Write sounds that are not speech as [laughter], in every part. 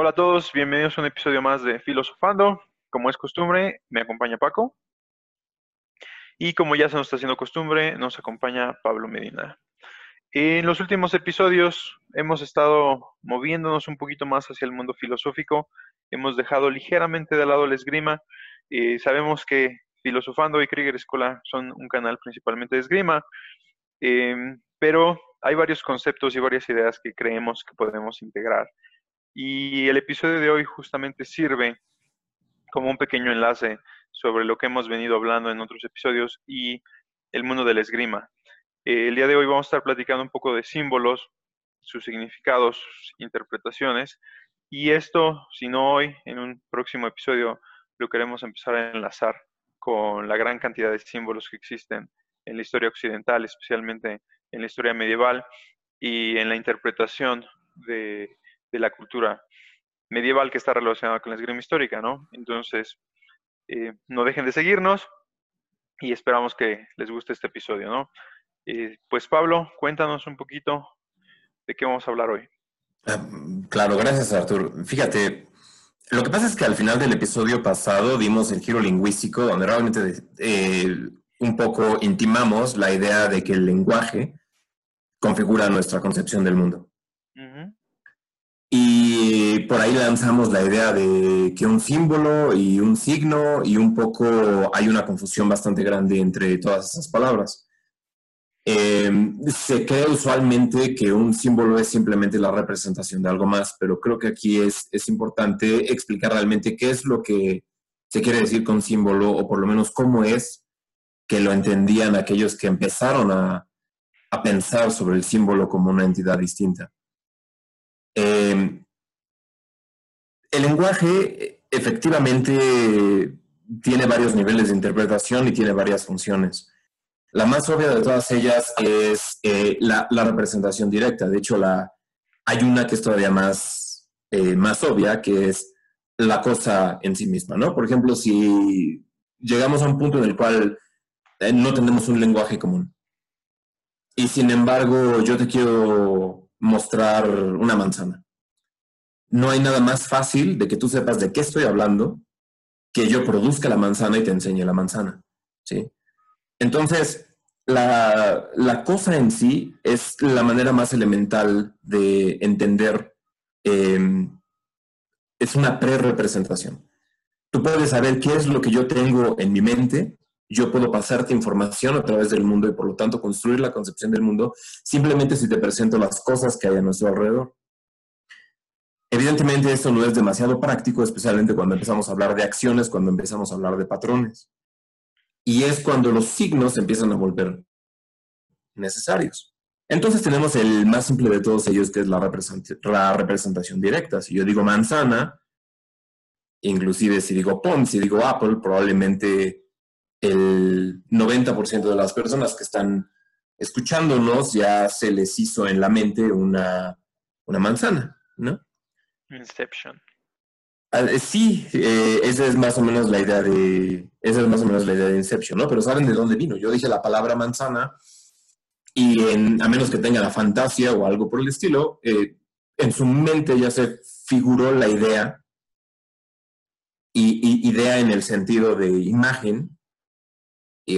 Hola a todos, bienvenidos a un episodio más de Filosofando. Como es costumbre, me acompaña Paco. Y como ya se nos está haciendo costumbre, nos acompaña Pablo Medina. En los últimos episodios hemos estado moviéndonos un poquito más hacia el mundo filosófico. Hemos dejado ligeramente de lado la esgrima. Eh, sabemos que Filosofando y Krieger Escola son un canal principalmente de esgrima, em, pero hay varios conceptos y varias ideas que creemos que podemos integrar y el episodio de hoy justamente sirve como un pequeño enlace sobre lo que hemos venido hablando en otros episodios y el mundo del esgrima. el día de hoy vamos a estar platicando un poco de símbolos, sus significados, sus interpretaciones. Y esto, si no hoy, en un próximo episodio, lo queremos empezar a enlazar con la gran cantidad de símbolos que existen en la historia occidental, especialmente en la historia medieval y en la interpretación de de la cultura medieval que está relacionada con la esgrima histórica, ¿no? Entonces, eh, no dejen de seguirnos y esperamos que les guste este episodio, ¿no? Eh, pues Pablo, cuéntanos un poquito de qué vamos a hablar hoy. Ah, claro, gracias Artur. Fíjate, lo que pasa es que al final del episodio pasado dimos el giro lingüístico donde realmente eh, un poco intimamos la idea de que el lenguaje configura nuestra concepción del mundo. Y por ahí lanzamos la idea de que un símbolo y un signo y un poco hay una confusión bastante grande entre todas esas palabras. Em, se cree usualmente que un símbolo es simplemente la representación de algo más, pero creo que aquí es, es importante explicar realmente qué es lo que se quiere decir con símbolo o por lo menos cómo es que lo entendían aquellos que empezaron a, a pensar sobre el símbolo como una entidad distinta. Em, el lenguaje efectivamente tiene varios niveles de interpretación y tiene varias funciones. La más obvia de todas ellas es eh, la, representación directa. De hecho, hay una que es todavía más, eh, más obvia, que es la cosa en sí misma, ¿no? Por ejemplo, si llegamos a un punto en el cual eh, no tenemos un lenguaje común y sin embargo yo te quiero mostrar una manzana. No hay nada más fácil de que tú sepas de qué estoy hablando que yo produzca la manzana y te enseñe la manzana. ¿sí? Entonces, la, cosa en sí es la manera más elemental de entender. Em, es una pre-representación. Tú puedes saber qué es lo que yo tengo en mi mente yo puedo pasarte información a través del mundo y por lo tanto construir la concepción del mundo simplemente si te presento las cosas que hay a nuestro alrededor. Evidentemente esto no es demasiado práctico, especialmente cuando empezamos a hablar de acciones, cuando empezamos a hablar de patrones. Y es cuando los signos empiezan a volver necesarios. Entonces tenemos el más simple de todos ellos, que es la, representación directa. Si yo digo manzana, inclusive si digo POM, si digo Apple, probablemente el 90% de las personas que están escuchándonos ya se les hizo en la mente una, manzana, ¿no? Inception. Ah, eh, sí, eh, esa es más o menos la idea de, esa es más o menos la idea de Inception, ¿no? Pero saben de dónde vino. Yo dije la palabra manzana y a menos que tenga la fantasía o algo por el estilo, eh, en su mente ya se figuró la idea y idea en el sentido de imagen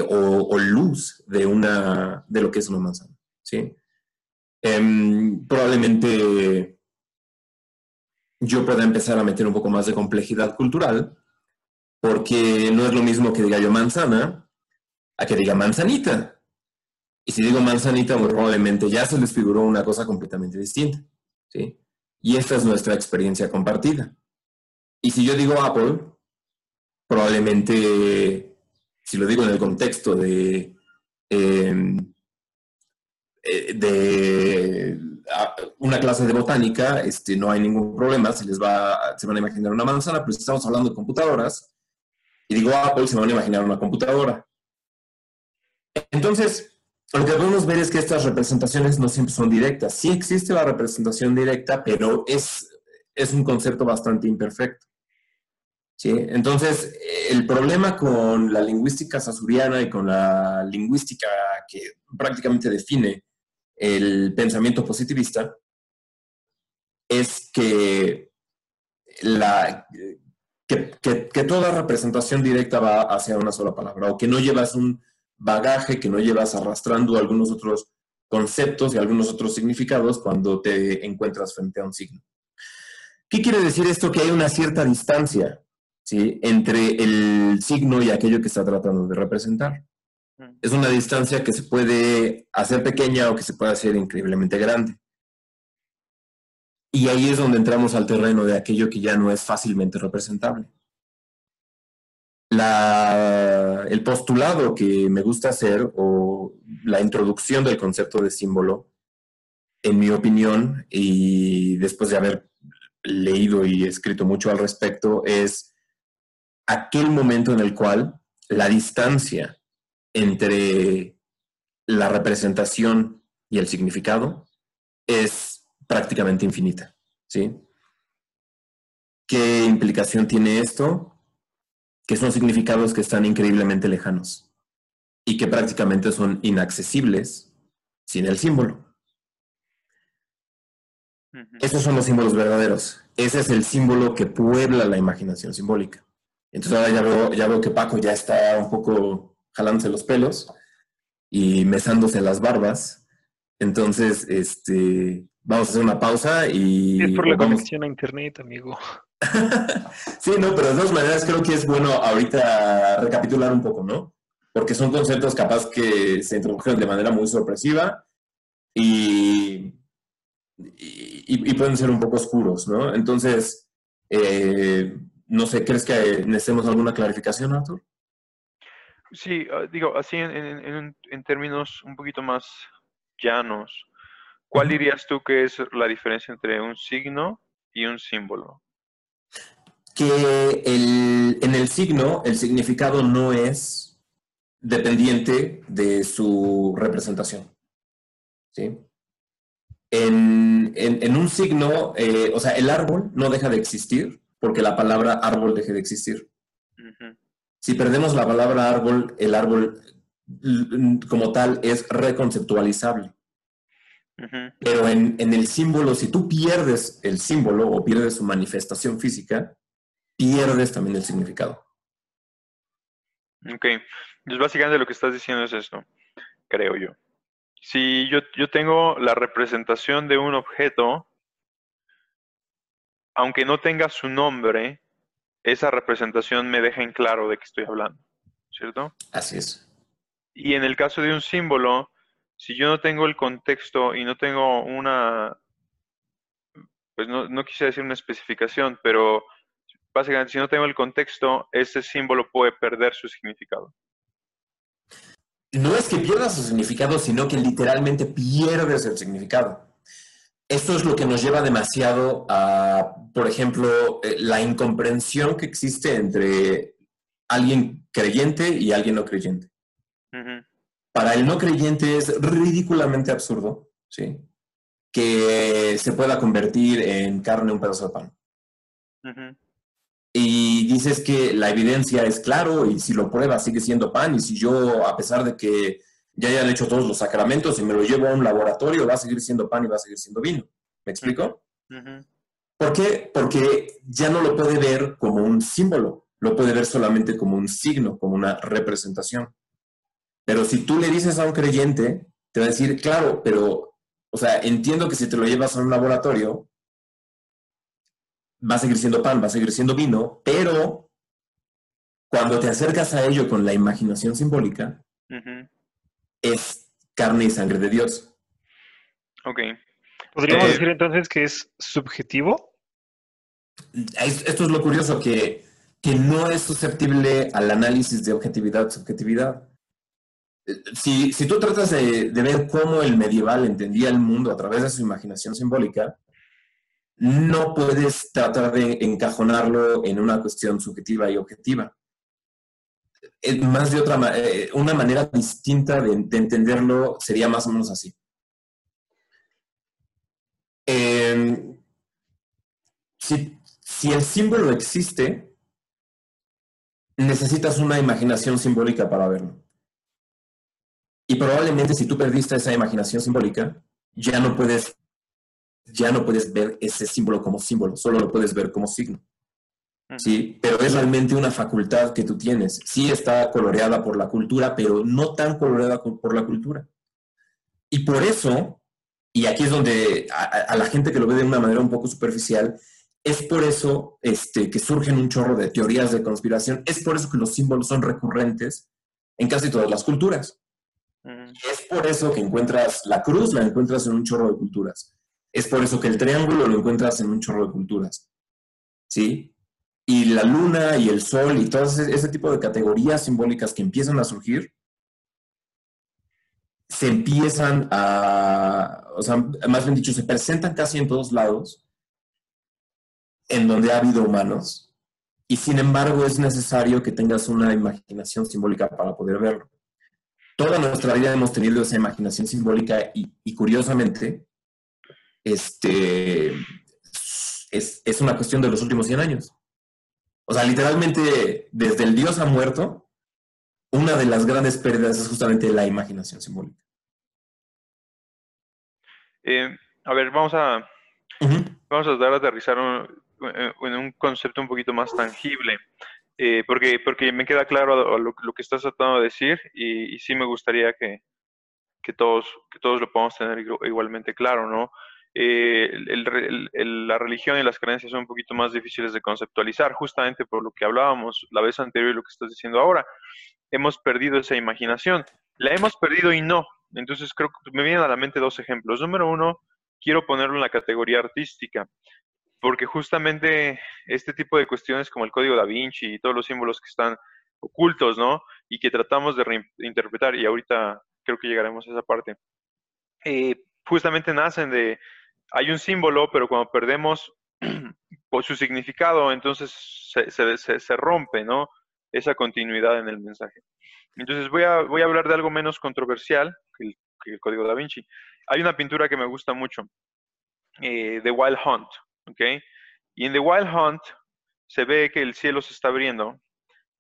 o, luz de, una, de lo que es una manzana. ¿sí? Em, probablemente yo pueda empezar a meter un poco más de complejidad cultural, porque no es lo mismo que diga yo manzana a que diga manzanita. Y si digo manzanita, muy probablemente ya se les figuró una cosa completamente distinta. ¿sí? Y esta es nuestra experiencia compartida. Y si yo digo Apple, probablemente si lo digo en el contexto de, em, eh, de una clase de botánica, este, no hay ningún problema, se les va, se van a imaginar una manzana, pero si estamos hablando de computadoras, y digo Apple, se van a imaginar una computadora. Entonces, lo que podemos ver es que estas representaciones no siempre son directas. Sí existe la representación directa, pero es, es un concepto bastante imperfecto. Entonces, el problema con la lingüística sasuriana y con la lingüística que prácticamente define el pensamiento positivista es que la, que, toda representación directa va hacia una sola palabra o que no llevas un bagaje, que no llevas arrastrando algunos otros conceptos y algunos otros significados cuando te encuentras frente a un signo. ¿Qué quiere decir esto? Que hay una cierta distancia ¿sí? entre el signo y aquello que está tratando de representar. Mm. Es una distancia que se puede hacer pequeña o que se puede hacer increíblemente grande. Y ahí es donde entramos al terreno de aquello que ya no es fácilmente representable. el postulado que me gusta hacer o la introducción del concepto de símbolo, en mi opinión, y después de haber leído y escrito mucho al respecto, es aquel momento en el cual la distancia entre la representación y el significado es prácticamente infinita. ¿sí? ¿Qué implicación tiene esto? Que son significados que están increíblemente lejanos y que prácticamente son inaccesibles sin el símbolo. Esos son los símbolos verdaderos. Ese es el símbolo que puebla la imaginación simbólica. Entonces ahora ya veo, ya veo que Paco ya está un poco jalándose los pelos y mesándose las barbas. Entonces, este, Vamos a hacer una pausa y... Es por la conexión a internet, amigo. [laughs] sí, no, pero de todas maneras creo que es bueno ahorita recapitular un poco, ¿no? Porque son conceptos capaz que se introdujeron de manera muy sorpresiva y, y, pueden ser un poco oscuros, ¿no? Entonces, eh, no sé, ¿crees que necesitemos alguna clarificación, Arthur? Sí, ah, digo, así en, en términos un poquito más llanos. ¿Cuál dirías tú que es la diferencia entre un signo y un símbolo? Que en el signo el significado no es dependiente de su representación. ¿Sí? En, un signo, eh, o sea, el árbol no deja de existir porque la palabra árbol deje de existir. Si perdemos la palabra árbol, el árbol como tal es reconceptualizable. Pero en, el símbolo, si tú pierdes el símbolo o pierdes su manifestación física, pierdes también el significado. Ok, entonces básicamente lo que estás diciendo es esto, creo yo. Si yo, yo tengo la representación de un objeto, aunque no tenga su nombre, esa representación me deja en claro de qué estoy hablando, ¿cierto? Así es. Y en el caso de un símbolo, si yo no tengo el contexto y no tengo una, pues no, no quise decir una especificación, pero básicamente si no tengo el contexto, ese símbolo puede perder su significado. No es que pierda su significado, sino que literalmente pierdes el significado. Esto es lo que nos lleva demasiado a, por ejemplo, eh, la incomprensión que existe entre alguien creyente y alguien no creyente para el no creyente es ridículamente absurdo, ¿sí? Que se pueda convertir en carne un pedazo de pan. Y dices que la evidencia es claro y si lo pruebas sigue siendo pan y si yo, a pesar de que ya hayan hecho todos los sacramentos y me lo llevo a un laboratorio, va a seguir siendo pan y va a seguir siendo vino. ¿Me explico? ¿Por qué? Porque ya no lo puede ver como un símbolo, lo puede ver solamente como un signo, como una representación. Pero si tú le dices a un creyente, te va a decir, claro, pero, o sea, entiendo que si te lo llevas a un laboratorio, va a seguir siendo pan, va a seguir siendo vino, pero cuando te acercas a ello con la imaginación simbólica, es carne y sangre de Dios. Ok. ¿Podríamos eh, decir entonces que es subjetivo? Esto es lo curioso, que, que no es susceptible al análisis de objetividad-subjetividad si, tú tratas de, ver cómo el medieval entendía el mundo a través de su imaginación simbólica, no puedes tratar de encajonarlo en una cuestión subjetiva y objetiva. Es más de otra eh, una manera distinta de, entenderlo sería más o menos así. Em, si el símbolo existe, necesitas una imaginación simbólica para verlo. Y probablemente si tú perdiste esa imaginación simbólica, ya no puedes ya no puedes ver ese símbolo como símbolo, solo lo puedes ver como signo. ¿Sí? Pero es realmente una facultad que tú tienes. Sí está coloreada por la cultura, pero no tan coloreada por la cultura. Y por eso, y aquí es donde a, la gente que lo ve de una manera un poco superficial, es por eso este, que surgen un chorro de teorías de conspiración, es por eso que los símbolos son recurrentes en casi todas las culturas. Es por eso que encuentras la cruz, la encuentras en un chorro de culturas. Es por eso que el triángulo lo encuentras en un chorro de culturas. ¿Sí? Y la luna y el sol y todo ese, tipo de categorías simbólicas que empiezan a surgir, se empiezan a, o sea, más bien dicho, se presentan casi en todos lados en donde ha habido humanos y sin embargo es necesario que tengas una imaginación simbólica para poder verlo. Toda nuestra vida hemos tenido esa imaginación simbólica y, curiosamente, este, es, es, una cuestión de los últimos 100 años. O sea, literalmente, desde el dios ha muerto, una de las grandes pérdidas es justamente la imaginación simbólica. Eh, a ver, vamos a, vamos a dar a aterrizar eh, en un concepto un poquito más tangible, eh, porque, porque me queda claro lo, que estás tratando de decir y, sí me gustaría que, que, todos, que todos lo podamos tener igualmente claro, ¿no? Eh, la religión y las creencias son un poquito más difíciles de conceptualizar, justamente por lo que hablábamos la vez anterior y lo que estás diciendo ahora. Hemos perdido esa imaginación. La hemos perdido y no. Entonces creo que me vienen a la mente dos ejemplos. Número uno, quiero ponerlo en la categoría artística, porque justamente este tipo de cuestiones como el código da Vinci y todos los símbolos que están ocultos, ¿no? Y que tratamos de reinterpretar, y ahorita creo que llegaremos a esa parte, eh, justamente nacen de hay un símbolo, pero cuando perdemos [clears throat] su significado, entonces se, rompe, ¿no? Esa continuidad en el mensaje. Entonces voy a, voy a hablar de algo menos controversial que el, código da Vinci. Hay una pintura que me gusta mucho, eh, The Wild Hunt, ¿ok? Y en The Wild Hunt se ve que el cielo se está abriendo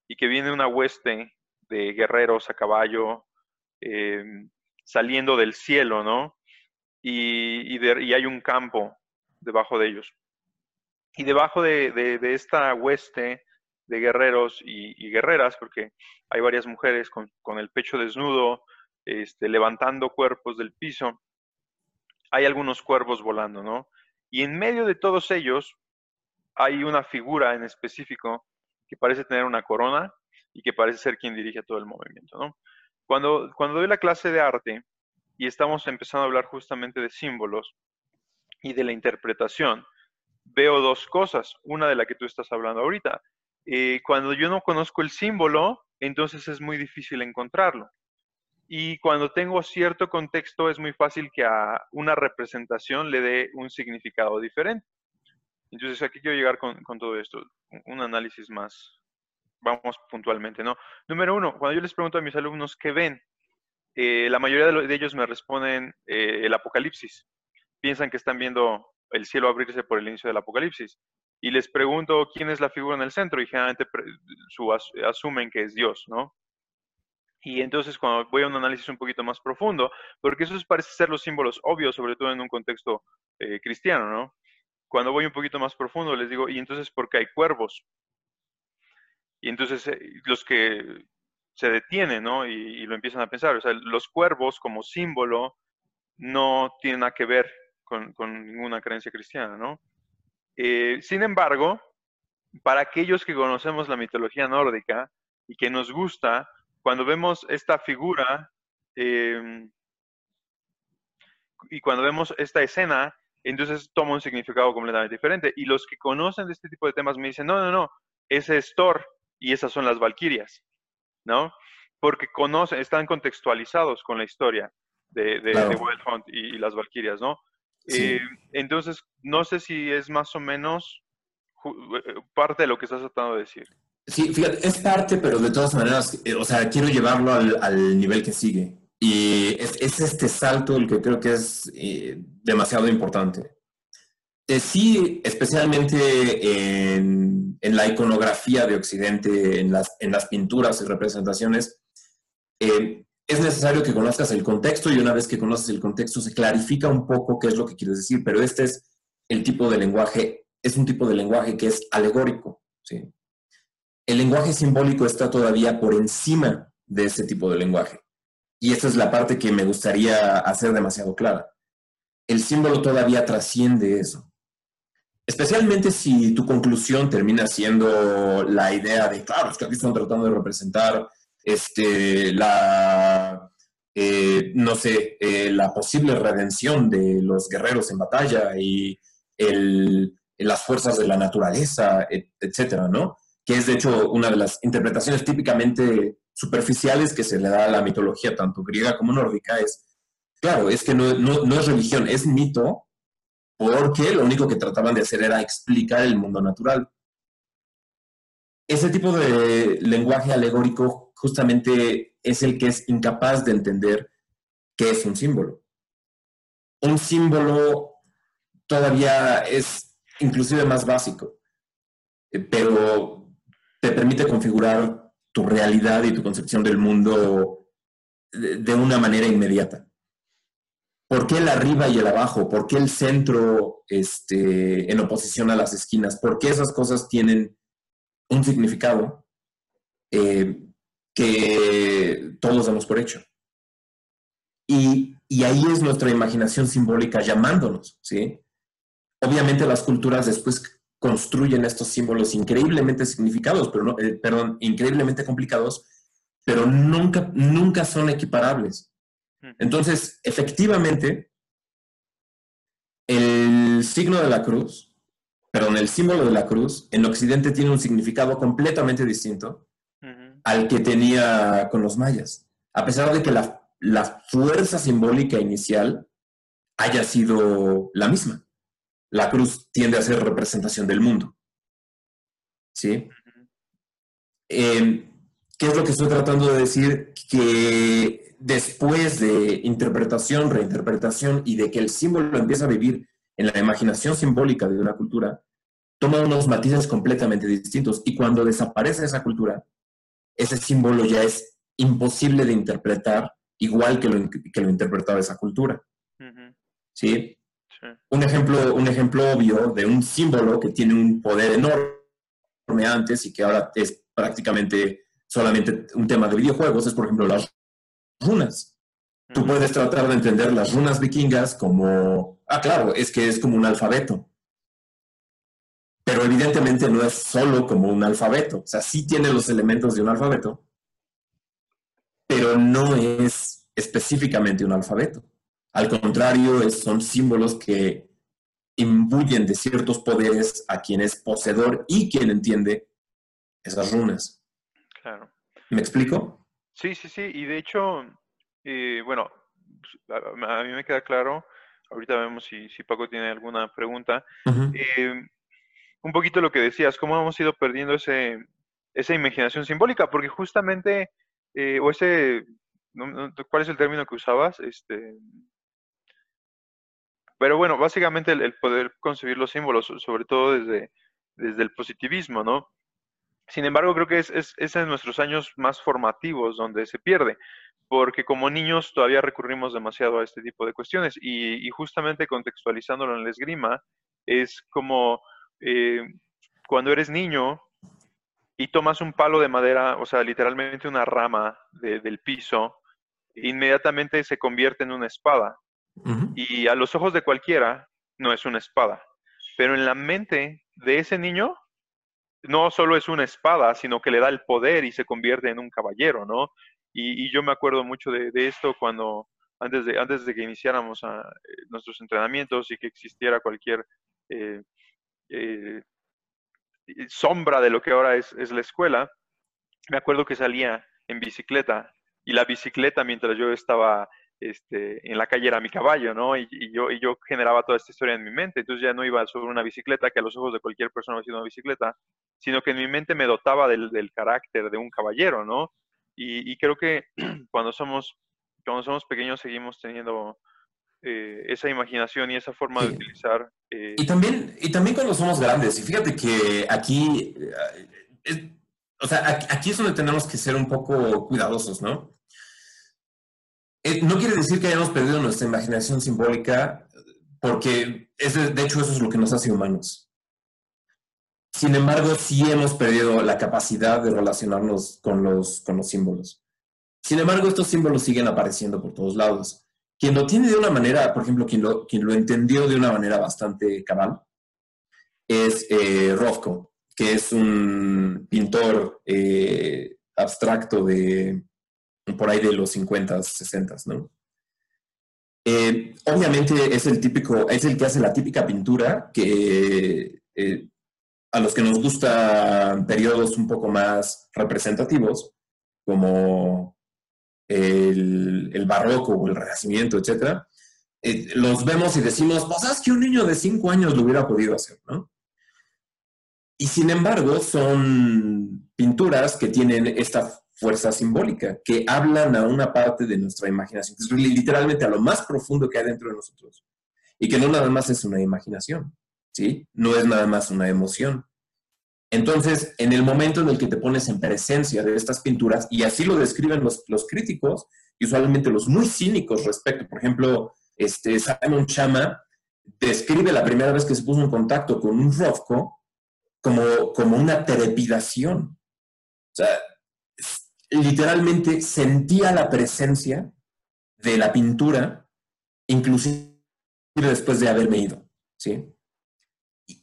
y que viene una hueste de guerreros a caballo eh, saliendo del cielo, ¿no? Y, hay un campo debajo de ellos. Y debajo de, esta hueste de guerreros y, guerreras, porque hay varias mujeres con, el pecho desnudo, este, levantando cuerpos del piso, hay algunos cuervos volando, ¿no? Y en medio de todos ellos hay una figura en específico que parece tener una corona y que parece ser quien dirige todo el movimiento, ¿no? Cuando, cuando doy la clase de arte, y estamos empezando a hablar justamente de símbolos y de la interpretación, veo dos cosas. Una de la que tú estás hablando ahorita. Eh, cuando yo no conozco el símbolo, entonces es muy difícil encontrarlo. Y cuando tengo cierto contexto, es muy fácil que a una representación le dé un significado diferente. Entonces, aquí quiero llegar con, con todo esto, un análisis más, vamos puntualmente, ¿no? Número uno, cuando yo les pregunto a mis alumnos qué ven, eh, la mayoría de, ellos me responden eh, el apocalipsis. Piensan que están viendo el cielo abrirse por el inicio del apocalipsis. Y les pregunto quién es la figura en el centro y generalmente su, asumen que es Dios, ¿no? Y entonces cuando voy a un análisis un poquito más profundo, porque eso parece ser los símbolos obvios, sobre todo en un contexto eh, cristiano, ¿no? Cuando voy un poquito más profundo les digo, ¿y entonces por qué hay cuervos? Y entonces los que se detiene, ¿no? Y, lo empiezan a pensar. O sea, los cuervos como símbolo no tienen nada que ver con, ninguna creencia cristiana, ¿no? Eh, sin embargo, para aquellos que conocemos la mitología nórdica y que nos gusta, cuando vemos esta figura em, y cuando vemos esta escena, entonces toma un significado completamente diferente. Y los que conocen de este tipo de temas me dicen, no, no, no, ese es Thor y esas son las Valquirias. ¿No? Porque conocen, están contextualizados con la historia de, de, Wild Hunt y, las Valkyrias, ¿no? Eh, entonces, no sé si es más o menos eh, parte de lo que estás tratando de decir. Sí, fíjate, es parte, pero de todas maneras, eh, o sea, quiero llevarlo al, nivel que sigue. Y es, este salto el que creo que es demasiado importante. sí, especialmente en en la iconografía de Occidente, en las, pinturas y representaciones, eh, es necesario que conozcas el contexto y una vez que conoces el contexto se clarifica un poco qué es lo que quieres decir, pero este es el tipo de lenguaje, es un tipo de lenguaje que es alegórico. ¿sí? El lenguaje simbólico está todavía por encima de ese tipo de lenguaje. Y esta es la parte que me gustaría hacer demasiado clara. El símbolo todavía trasciende eso. Especialmente si tu conclusión termina siendo la idea de, claro, es que aquí están tratando de representar este, la, eh, no sé, eh, la posible redención de los guerreros en batalla y el, las fuerzas de la naturaleza, etcétera, ¿no? Que es de hecho una de las interpretaciones típicamente superficiales que se le da a la mitología, tanto griega como nórdica, es, claro, es que no, no es religión, es mito, porque lo único que trataban de hacer era explicar el mundo natural. Ese tipo de lenguaje alegórico justamente es el que es incapaz de entender qué es un símbolo. Un símbolo todavía es inclusive más básico, pero te permite configurar tu realidad y tu concepción del mundo de una manera inmediata. ¿Por qué el arriba y el abajo? ¿Por qué el centro este, en oposición a las esquinas? ¿Por qué esas cosas tienen un significado? Eh, que todos damos por hecho. Y, ahí es nuestra imaginación simbólica llamándonos, ¿sí? Obviamente las culturas después construyen estos símbolos increíblemente significados, pero no, eh, perdón, increíblemente complicados, pero nunca, nunca son equiparables. Entonces, efectivamente, el signo de la cruz, perdón, el símbolo de la cruz en Occidente tiene un significado completamente distinto al que tenía con los mayas, a pesar de que la, fuerza simbólica inicial haya sido la misma. La cruz tiende a ser representación del mundo. ¿Sí? Em, ¿Qué es lo que estoy tratando de decir? Que después de interpretación, reinterpretación y de que el símbolo empieza a vivir en la imaginación simbólica de una cultura, toma unos matices completamente distintos. Y cuando desaparece esa cultura, ese símbolo ya es imposible de interpretar igual que lo, que lo interpretaba esa cultura. ¿Sí? Un, ejemplo, un ejemplo obvio de un símbolo que tiene un poder enorme antes y que ahora es prácticamente solamente un tema de videojuegos es, por ejemplo, las runas. Tú puedes tratar de entender las runas vikingas como, ah, claro, es que es como un alfabeto pero evidentemente no es solo como un alfabeto. O sea, sí tiene los elementos de un alfabeto, pero no es específicamente un alfabeto. Al contrario, son símbolos que imbuyen de ciertos poderes a quien es poseedor y quien entiende esas runas. Claro. ¿Me explico? Sí, sí, sí. Y de hecho, eh, bueno, a, mí me queda claro. Ahorita vemos si, si Paco tiene alguna pregunta un poquito lo que decías, cómo hemos ido perdiendo ese, esa imaginación simbólica, porque justamente, eh, o ese, ¿cuál es el término que usabas? Este, pero bueno, básicamente el, poder concebir los símbolos, sobre todo desde, desde el positivismo, ¿no? Sin embargo, creo que es, es, en nuestros años más formativos donde se pierde, porque como niños todavía recurrimos demasiado a este tipo de cuestiones y, y justamente contextualizándolo en la esgrima, es como eh, cuando eres niño y tomas un palo de madera, o sea, literalmente una rama del piso, inmediatamente se convierte en una espada. Y a los ojos de cualquiera no es una espada. Pero en la mente de ese niño, no solo es una espada, sino que le da el poder y se convierte en un caballero, ¿no? Y, yo me acuerdo mucho de, esto cuando, antes de, antes de que iniciáramos ah, nuestros entrenamientos y que existiera cualquier eh, eh, sombra de lo que ahora es, la escuela, me acuerdo que salía en bicicleta y la bicicleta mientras yo estaba este, en la calle era mi caballo, ¿no? Y, yo, y yo generaba toda esta historia en mi mente, entonces ya no iba sobre una bicicleta, que a los ojos de cualquier persona ha sido una bicicleta, sino que en mi mente me dotaba del, carácter de un caballero, ¿no? Y, y, creo que [clears throat] cuando somos, cuando somos pequeños seguimos teniendo eh, esa imaginación y esa forma de utilizar. Eh, y, también, y también cuando somos grandes, y fíjate que aquí, eh, o sea, aquí, es donde tenemos que ser un poco cuidadosos, ¿no? Eh, no quiere decir que hayamos perdido nuestra imaginación simbólica, porque es de, hecho eso es lo que nos hace humanos. Sin embargo, sí hemos perdido la capacidad de relacionarnos con los, con los símbolos. Sin embargo, estos símbolos siguen apareciendo por todos lados. Quien lo tiene de una manera, por ejemplo, quien lo, quien lo entendió de una manera bastante cabal, es eh, Rothko, que es un pintor eh, abstracto de por ahí de los 50, 60, ¿no? Eh, obviamente es el típico, es el que hace la típica pintura que eh, a los que nos gustan periodos un poco más representativos, como el, barroco o el renacimiento, etc., eh, los vemos y decimos, pues sabes que un niño de cinco años lo hubiera podido hacer, ¿no? Y sin embargo, son pinturas que tienen esta fuerza simbólica, que hablan a una parte de nuestra imaginación, literalmente a lo más profundo que hay dentro de nosotros. Y que no nada más es una imaginación, ¿sí? No es nada más una emoción. Entonces, en el momento en el que te pones en presencia de estas pinturas, y así lo describen los, los críticos, y usualmente los muy cínicos respecto, por ejemplo, este, Simon Chama describe la primera vez que se puso en contacto con un Rothko como, como una trepidación. O sea, literalmente sentía la presencia de la pintura, inclusive después de haberme ido, ¿sí?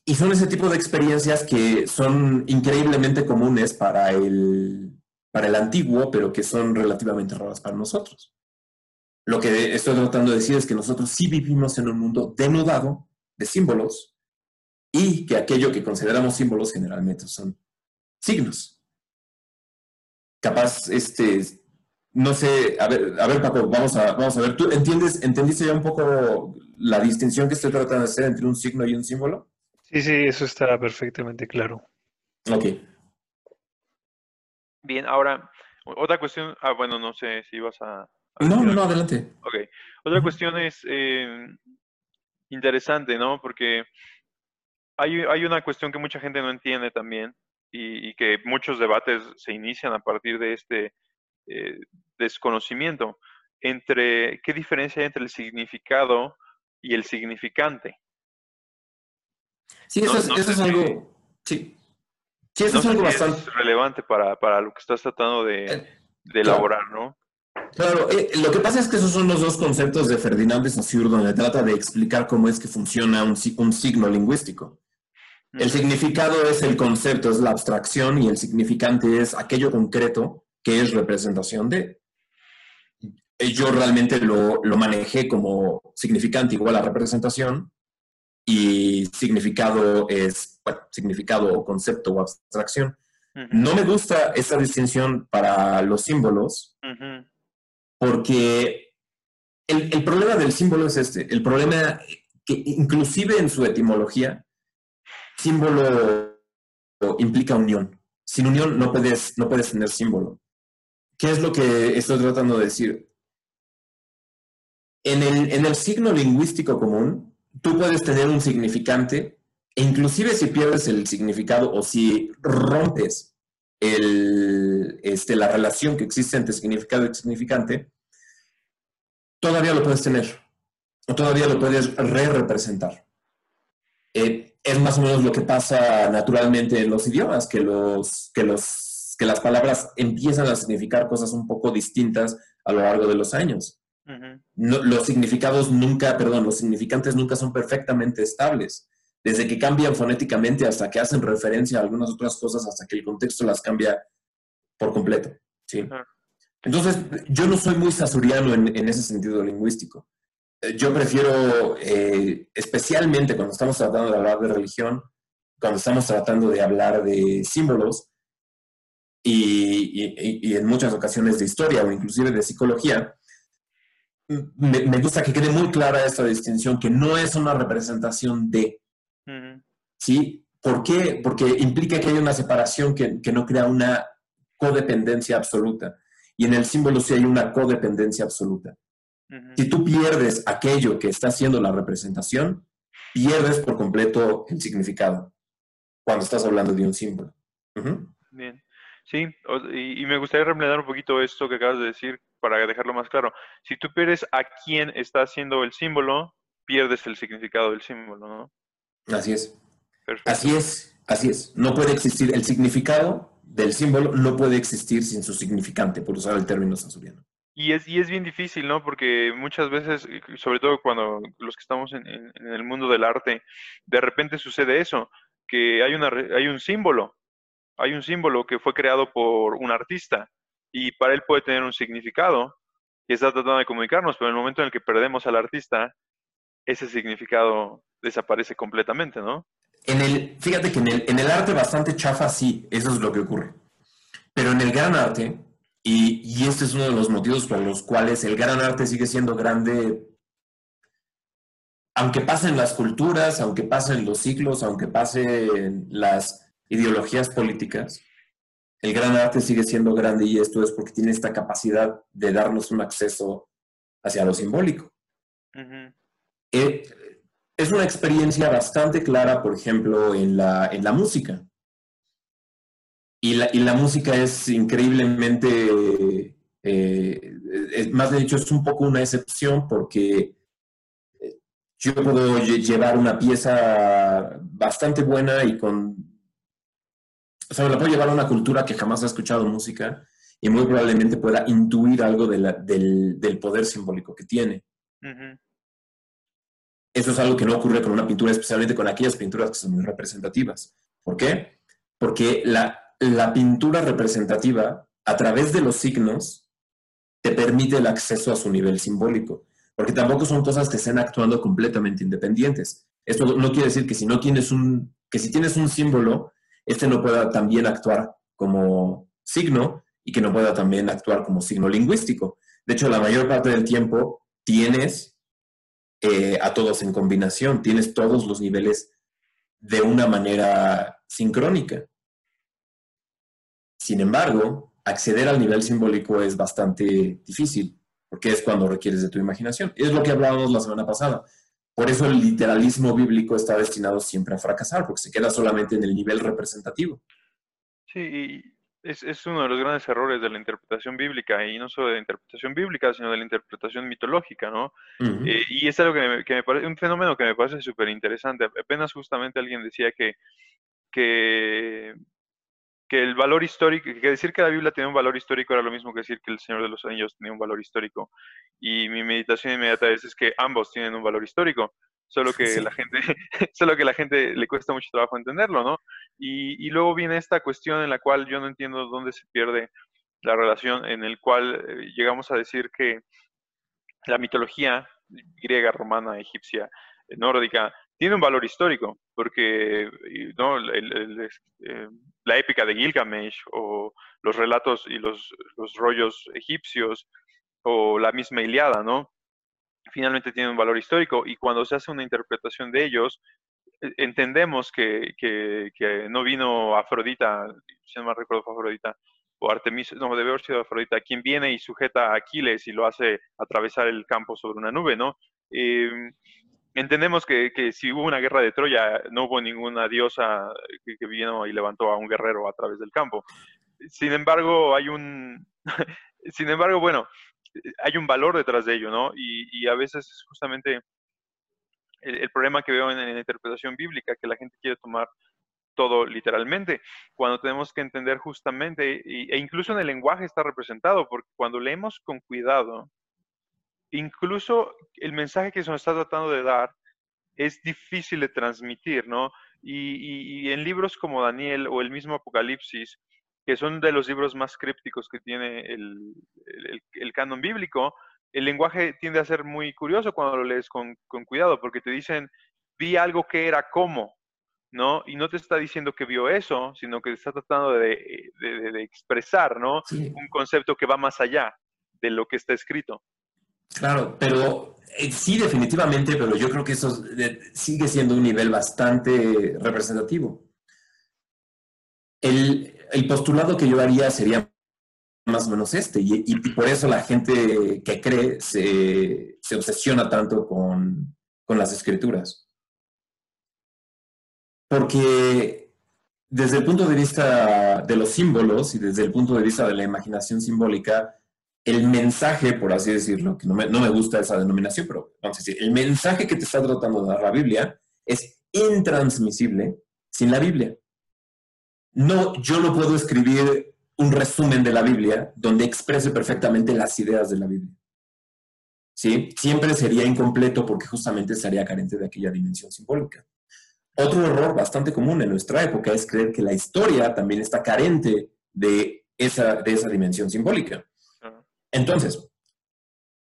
Y son ese tipo de experiencias que son increíblemente comunes para el, para el antiguo, pero que son relativamente raras para nosotros. Lo que estoy tratando de decir es que nosotros sí vivimos en un mundo denudado de símbolos y que aquello que consideramos símbolos generalmente son signos capaz, este, no sé, a ver, a ver, Paco, vamos a, vamos a ver, ¿tú entiendes, entendiste ya un poco la distinción que estoy tratando de hacer entre un signo y un símbolo? Sí, sí, eso está perfectamente claro. Ok. Bien, ahora, otra cuestión, ah, bueno, no sé si ibas a... no, no, no, adelante. Ok. Otra cuestión es eh, interesante, ¿no? Porque hay, hay una cuestión que mucha gente no entiende también, y, que muchos debates se inician a partir de este eh, desconocimiento entre qué diferencia hay entre el significado y el significante. Sí, eso, es, algo. Sí. Sí, eso es algo bastante. relevante para, para, lo que estás tratando de, eh, elaborar, ¿no? Claro, eh, lo que pasa es que esos son los dos conceptos de Ferdinand de Saussure, donde trata de explicar cómo es que funciona un, un signo lingüístico. El significado es el concepto, es la abstracción y el significante es aquello concreto que es representación de. Yo realmente lo, manejé como significante igual a representación y significado es, bueno, significado o concepto o abstracción. No me gusta esa distinción para los símbolos porque el, el problema del símbolo es este. El problema que inclusive en su etimología, símbolo implica unión. Sin unión no puedes, no puedes tener símbolo. ¿Qué es lo que estoy tratando de decir? En el, en el signo lingüístico común, tú puedes tener un significante e inclusive si pierdes el significado o si rompes el, este, la relación que existe entre significado y significante, todavía lo puedes tener o todavía lo puedes re-representar. Eh, es más o menos lo que pasa naturalmente en los idiomas, que, los, que, los, que las palabras empiezan a significar cosas un poco distintas a lo largo de los años. los significados nunca, perdón, los significantes nunca son perfectamente estables. Desde que cambian fonéticamente hasta que hacen referencia a algunas otras cosas, hasta que el contexto las cambia por completo. ¿sí? Entonces, yo no soy muy sasuriano en, en ese sentido lingüístico. Eh, yo prefiero, eh, especialmente cuando estamos tratando de hablar de religión, cuando estamos tratando de hablar de símbolos y, en muchas ocasiones de historia o inclusive de psicología, me, gusta que quede muy clara esta distinción, que no es una representación de, ¿sí? ¿Por qué? Porque implica que hay una separación que, que no crea una codependencia absoluta. Y en el símbolo sí hay una codependencia absoluta. Si tú pierdes aquello que está haciendo la representación, pierdes por completo el significado cuando estás hablando de un símbolo. Bien. Sí, y, me gustaría repletar un poquito esto que acabas de decir, para dejarlo más claro, si tú pierdes a quién está haciendo el símbolo, pierdes el significado del símbolo, ¿no? Así es. Así es, así es. No puede existir el significado del símbolo, no puede existir sin su significante, por usar el término sansuriano. Y es, y es bien difícil, ¿no? Porque muchas veces, sobre todo cuando los que estamos en, el mundo del arte, de repente sucede eso, que hay, una, hay un símbolo, hay un símbolo que fue creado por un artista y para él puede tener un significado que está tratando de comunicarnos, pero en el momento en el que perdemos al artista, ese significado desaparece completamente, ¿no? En el, fíjate que en el, en el arte bastante chafa, sí, eso es lo que ocurre. Pero en el gran arte, y, y este es uno de los motivos por los cuales el gran arte sigue siendo grande, aunque pasen las culturas, aunque pasen los ciclos, aunque pasen las ideologías políticas, el gran arte sigue siendo grande y esto es porque tiene esta capacidad de darnos un acceso hacia lo simbólico. Eh, es una experiencia bastante clara, por ejemplo, en la, en la música. Y la, y la, música es increíblemente, eh, más de hecho, es un poco una excepción porque eh, yo puedo llevar una pieza bastante buena y con o sea, la puedo llevar a una cultura que jamás ha escuchado música y muy probablemente pueda intuir algo del, poder simbólico que tiene. Eso es algo que no ocurre con una pintura, especialmente con aquellas pinturas que son muy representativas. ¿Por qué? Porque la, la pintura representativa, a través de los signos, te permite el acceso a su nivel simbólico. Porque tampoco son cosas que estén actuando completamente independientes. Esto no quiere decir que si no tienes un, que si tienes un símbolo, este no pueda también actuar como signo y que no pueda también actuar como signo lingüístico. De hecho, la mayor parte del tiempo tienes eh, a todos en combinación, tienes todos los niveles de una manera sincrónica. Sin embargo, acceder al nivel simbólico es bastante difícil, porque es cuando requieres de tu imaginación. Es lo que hablábamos la semana pasada. Por eso el literalismo bíblico está destinado siempre a fracasar, porque se queda solamente en el nivel representativo. Sí, es, es, uno de los grandes errores de la interpretación bíblica, y no solo de la interpretación bíblica, sino de la interpretación mitológica, ¿no? Eh, y es algo que me, que me, parece, un fenómeno que me parece súper interesante. Apenas justamente alguien decía que, que que el valor histórico, que decir que la Biblia tiene un valor histórico era lo mismo que decir que el Señor de los Anillos tenía un valor histórico. Y mi meditación inmediata es, es que ambos tienen un valor histórico, solo que la gente, [laughs] solo que la gente le cuesta mucho trabajo entenderlo, ¿no? Y, y, luego viene esta cuestión en la cual yo no entiendo dónde se pierde la relación, en el cual eh, llegamos a decir que la mitología griega, romana, egipcia, nórdica, tiene un valor histórico, porque ¿no? Eh, la épica de Gilgamesh o los relatos y los, los, rollos egipcios o la misma Iliada, ¿no? Finalmente tienen un valor histórico y cuando se hace una interpretación de ellos, e, entendemos que, que, que no vino Afrodita, si no me recuerdo fue Afrodita, o Artemisa, no, debe haber sido Afrodita, quien viene y sujeta a Aquiles y lo hace atravesar el campo sobre una nube, ¿no? Eh, entendemos que, que, si hubo una guerra de Troya, no hubo ninguna diosa que, vino y levantó a un guerrero a través del campo. Sin embargo, hay un, [laughs] sin embargo, bueno, hay un valor detrás de ello, ¿no? Y, a veces es justamente el, problema que veo en, la interpretación bíblica, que la gente quiere tomar todo literalmente, cuando tenemos que entender justamente, e incluso en el lenguaje está representado, porque cuando leemos con cuidado, incluso el mensaje que se nos está tratando de dar es difícil de transmitir, ¿no? Y, en libros como Daniel o el mismo Apocalipsis, que son de los libros más crípticos que tiene el, canon bíblico, el lenguaje tiende a ser muy curioso cuando lo lees con, cuidado, porque te dicen, vi algo que era como, ¿no? Y no te está diciendo que vio eso, sino que está tratando de, expresar, ¿no? Un concepto que va más allá de lo que está escrito. Claro, pero eh, sí, definitivamente, pero yo creo que eso sigue siendo un nivel bastante representativo. El, postulado que yo haría sería más o menos este, y, por eso la gente que cree se, obsesiona tanto con, con las escrituras. Porque desde el punto de vista de los símbolos y desde el punto de vista de la imaginación simbólica, el mensaje, por así decirlo, que no me, no me gusta esa denominación, pero vamos a decir, el mensaje que te está tratando de dar la Biblia es intransmisible sin la Biblia. No, yo no puedo escribir un resumen de la Biblia donde exprese perfectamente las ideas de la Biblia. ¿Sí? Siempre sería incompleto porque justamente estaría carente de aquella dimensión simbólica. Otro error bastante común en nuestra época es creer que la historia también está carente de esa, de esa dimensión simbólica. Entonces,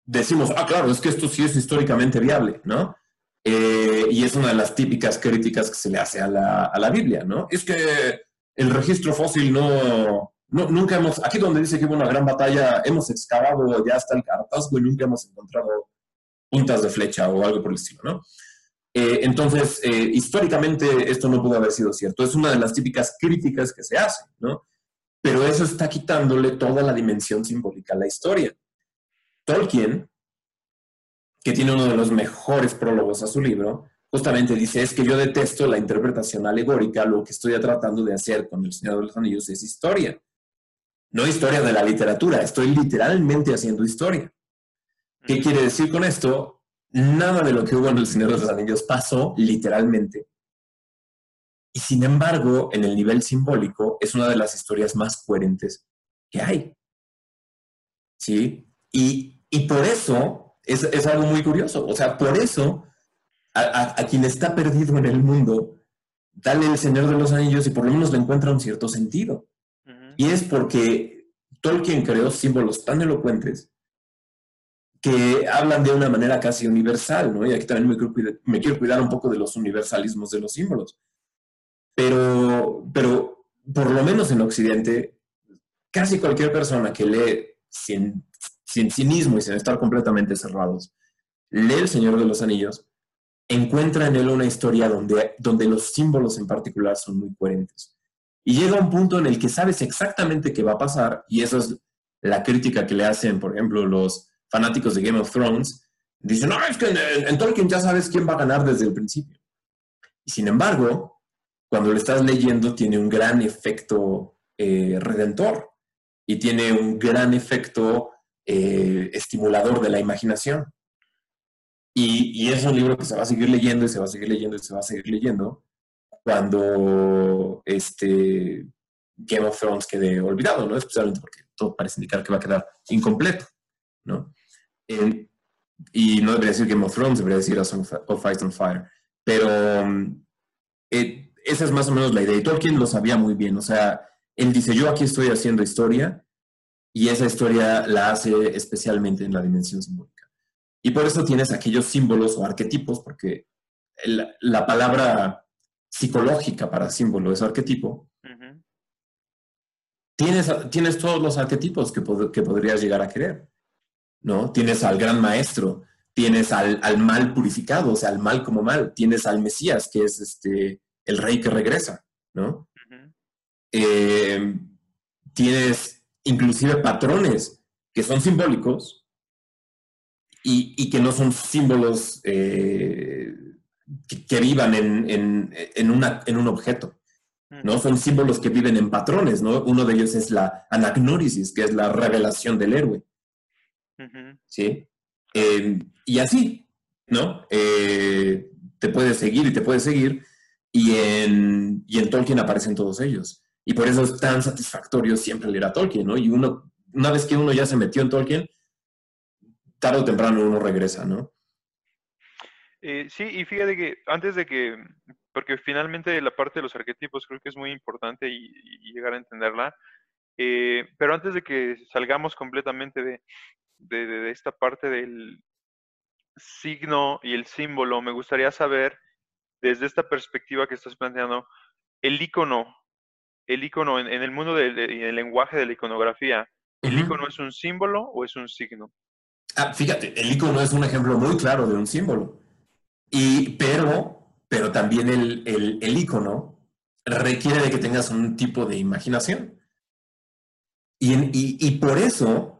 decimos, ah, claro, es que esto sí es históricamente viable, ¿no? Eh, y es una de las típicas críticas que se le hace a la, a la Biblia, ¿no? Es que el registro fósil no, nunca hemos, aquí donde dice que hubo una gran batalla, hemos excavado ya hasta el hartazgo y nunca hemos encontrado puntas de flecha o algo por el estilo, ¿no? Eh, entonces, eh, históricamente esto no pudo haber sido cierto. Es una de las típicas críticas que se hacen, ¿no? Pero eso está quitándole toda la dimensión simbólica a la historia. Tolkien, que tiene uno de los mejores prólogos a su libro, justamente dice, es que yo detesto la interpretación alegórica, lo que estoy tratando de hacer con El Señor de los Anillos es historia. No historia de la literatura, estoy literalmente haciendo historia. ¿Qué quiere decir con esto? Nada de lo que hubo en El Señor de los Anillos pasó literalmente. Y sin embargo, en el nivel simbólico, es una de las historias más coherentes que hay. ¿Sí? Y, por eso es, es algo muy curioso. O sea, por eso a, quien está perdido en el mundo, dale el Señor de los Anillos y por lo menos le encuentra un cierto sentido. Y es porque Tolkien creó símbolos tan elocuentes que hablan de una manera casi universal, ¿no? Y aquí también me quiero, cuidar, me quiero cuidar un poco de los universalismos de los símbolos. Pero, pero por lo menos en Occidente, casi cualquier persona que lee sin, cinismo y sin estar completamente cerrados, lee El Señor de los Anillos encuentra en él una historia donde, donde los símbolos en particular son muy coherentes. Y llega un punto en el que sabes exactamente qué va a pasar, y esa es la crítica que le hacen, por ejemplo, los fanáticos de Game of Thrones. Dicen, no, es que en, Tolkien ya sabes quién va a ganar desde el principio. Y sin embargo, cuando lo estás leyendo, tiene un gran efecto eh, redentor y tiene un gran efecto eh, estimulador de la imaginación. Y, es un libro que se va a seguir leyendo y se va a seguir leyendo y se va a seguir leyendo cuando este Game of Thrones quede olvidado, ¿no? Especialmente porque todo parece indicar que va a quedar incompleto, ¿no? y no debería decir Game of Thrones, debería decir A Song of Ice and Fire. Pero eh, esa es más o menos la idea. Y Tolkien lo sabía muy bien. O sea, él dice, yo aquí estoy haciendo historia y esa historia la hace especialmente en la dimensión simbólica. Y por eso tienes aquellos símbolos o arquetipos, porque la palabra psicológica para símbolo es arquetipo. tienes, tienes todos los arquetipos que, que, podrías llegar a querer, ¿no? Tienes al gran maestro, tienes al, al, mal purificado, o sea, al mal como mal, tienes al Mesías, que es este, el rey que regresa, ¿no? Eh, tienes inclusive patrones que son simbólicos, y, que no son símbolos eh, que, vivan en, en, una, en un objeto. ¿no? Son símbolos que viven en patrones, ¿no? Uno de ellos es la anagnórisis, que es la revelación del héroe. ¿Sí? Eh, y así, ¿no? Eh, te puedes seguir y te puedes seguir, y en, y en Tolkien aparecen todos ellos. Y por eso es tan satisfactorio siempre leer a Tolkien, ¿no? Y uno, una vez que uno ya se metió en Tolkien, tarde o temprano uno regresa, ¿no? Eh, sí, y fíjate que antes de que, porque finalmente la parte de los arquetipos creo que es muy importante y, llegar a entenderla, eh, pero antes de que salgamos completamente de, de, esta parte del signo y el símbolo, me gustaría saber, desde esta perspectiva que estás planteando, el icono, el icono en, el mundo del lenguaje de la iconografía, ¿el icono es un símbolo o es un signo? Ah, fíjate, el icono es un ejemplo muy claro de un símbolo. Y, pero, pero también el, el, icono requiere de que tengas un tipo de imaginación. Y, por eso,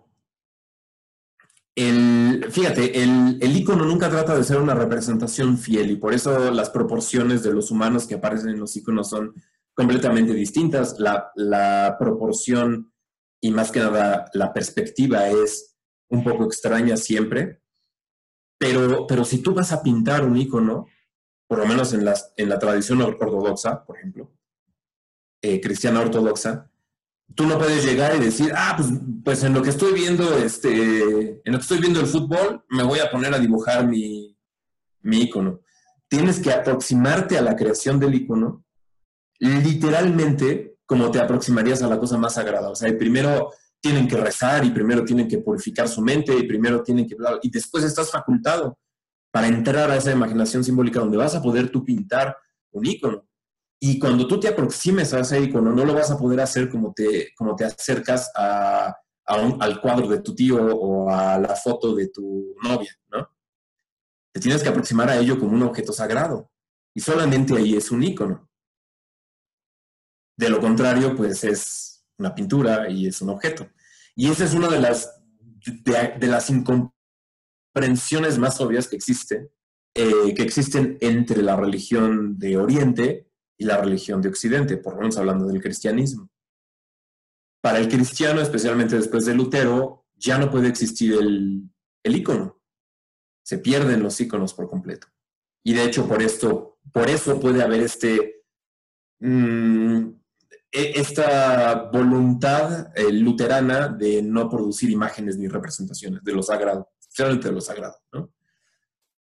el, fíjate, el, el icono nunca trata de ser una representación fiel y por eso las proporciones de los humanos que aparecen en los iconos son completamente distintas. La, la proporción y más que nada la perspectiva es un poco extraña siempre, pero, pero si tú vas a pintar un icono, por lo menos en, las, en la tradición ortodoxa, por ejemplo, eh, cristiana ortodoxa, tú no puedes llegar y decir, ah, pues, pues en lo que estoy viendo, este, en lo que estoy viendo el fútbol, me voy a poner a dibujar mi, mi icono. Tienes que aproximarte a la creación del icono literalmente como te aproximarías a la cosa más sagrada. O sea, primero tienen que rezar y primero tienen que purificar su mente y primero tienen que... Y después estás facultado para entrar a esa imaginación simbólica donde vas a poder tú pintar un icono. Y cuando tú te aproximes a ese icono, no lo vas a poder hacer como te, como te acercas a, al cuadro de tu tío o a la foto de tu novia, ¿no? Te tienes que aproximar a ello como un objeto sagrado. Y solamente ahí es un icono. De lo contrario, pues es una pintura y es un objeto. Y esa es una de las, de, las incomprensiones más obvias que existe, eh, que existen entre la religión de Oriente y la religión de Occidente, por lo menos hablando del cristianismo. Para el cristiano, especialmente después de Lutero, ya no puede existir el, el ícono. Se pierden los íconos por completo. Y de hecho, por esto, por eso puede haber este, mm, e, esta voluntad eh, luterana de no producir imágenes ni representaciones de lo sagrado, especialmente de lo sagrado.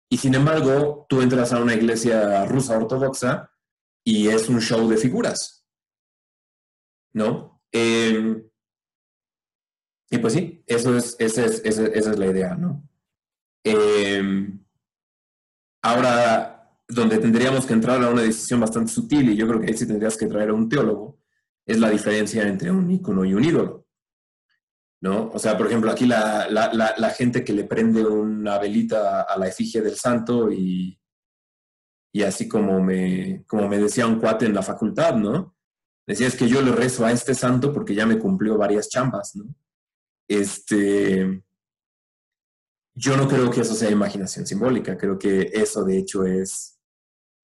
Y sin embargo, tú entras a una iglesia rusa ortodoxa y es un show de figuras, ¿no? Em, y pues sí, eso es, esa, es, es la idea, ¿no? Em, ahora, donde tendríamos que entrar a una decisión bastante sutil, y yo creo que ahí sí tendrías que traer a un teólogo, es la diferencia entre un ícono y un ídolo. ¿No? O sea, por ejemplo, aquí la, la gente que le prende una velita a la efigie del santo y, y así como me, como me decía un cuate en la facultad, ¿no? Decía, es que yo le rezo a este santo porque ya me cumplió varias chambas, ¿no? Este, yo no creo que eso sea imaginación simbólica, creo que eso de hecho es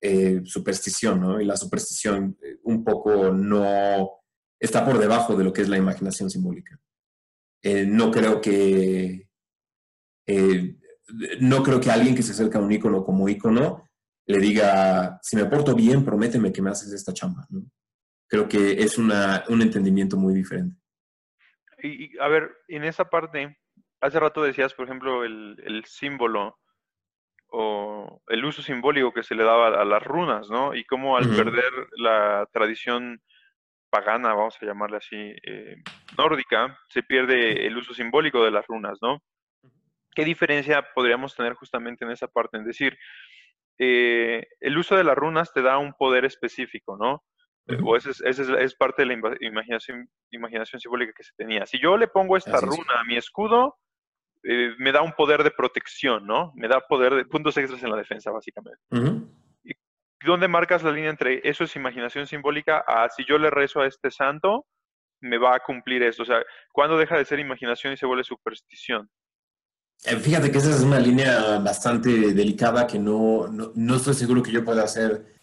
eh, superstición, ¿no? Y la superstición eh, un poco no está por debajo de lo que es la imaginación simbólica. Eh, no creo que no creo que alguien que se acerca a un icono como icono le diga, si me porto bien, prométeme que me haces esta chamba. Creo que es una, un entendimiento muy diferente. Y, a ver, en esa parte, hace rato decías, por ejemplo, el, el, símbolo o el uso simbólico que se le daba a las runas, ¿no? Y cómo al perder la tradición pagana, vamos a llamarle así, eh, nórdica, se pierde el uso simbólico de las runas, ¿no? ¿Qué diferencia podríamos tener justamente en esa parte? Es decir, eh, el uso de las runas te da un poder específico, ¿no? O esa es, parte de la imaginación, imaginación simbólica que se tenía. Si yo le pongo esta runa a mi escudo, eh, me da un poder de protección, ¿no? Me da poder de puntos extras en la defensa, básicamente. ¿Y dónde marcas la línea entre eso es imaginación simbólica a si yo le rezo a este santo, me va a cumplir esto? O sea, ¿cuándo deja de ser imaginación y se vuelve superstición? Eh, fíjate que esa es una línea bastante delicada que no, no, estoy seguro que yo pueda hacer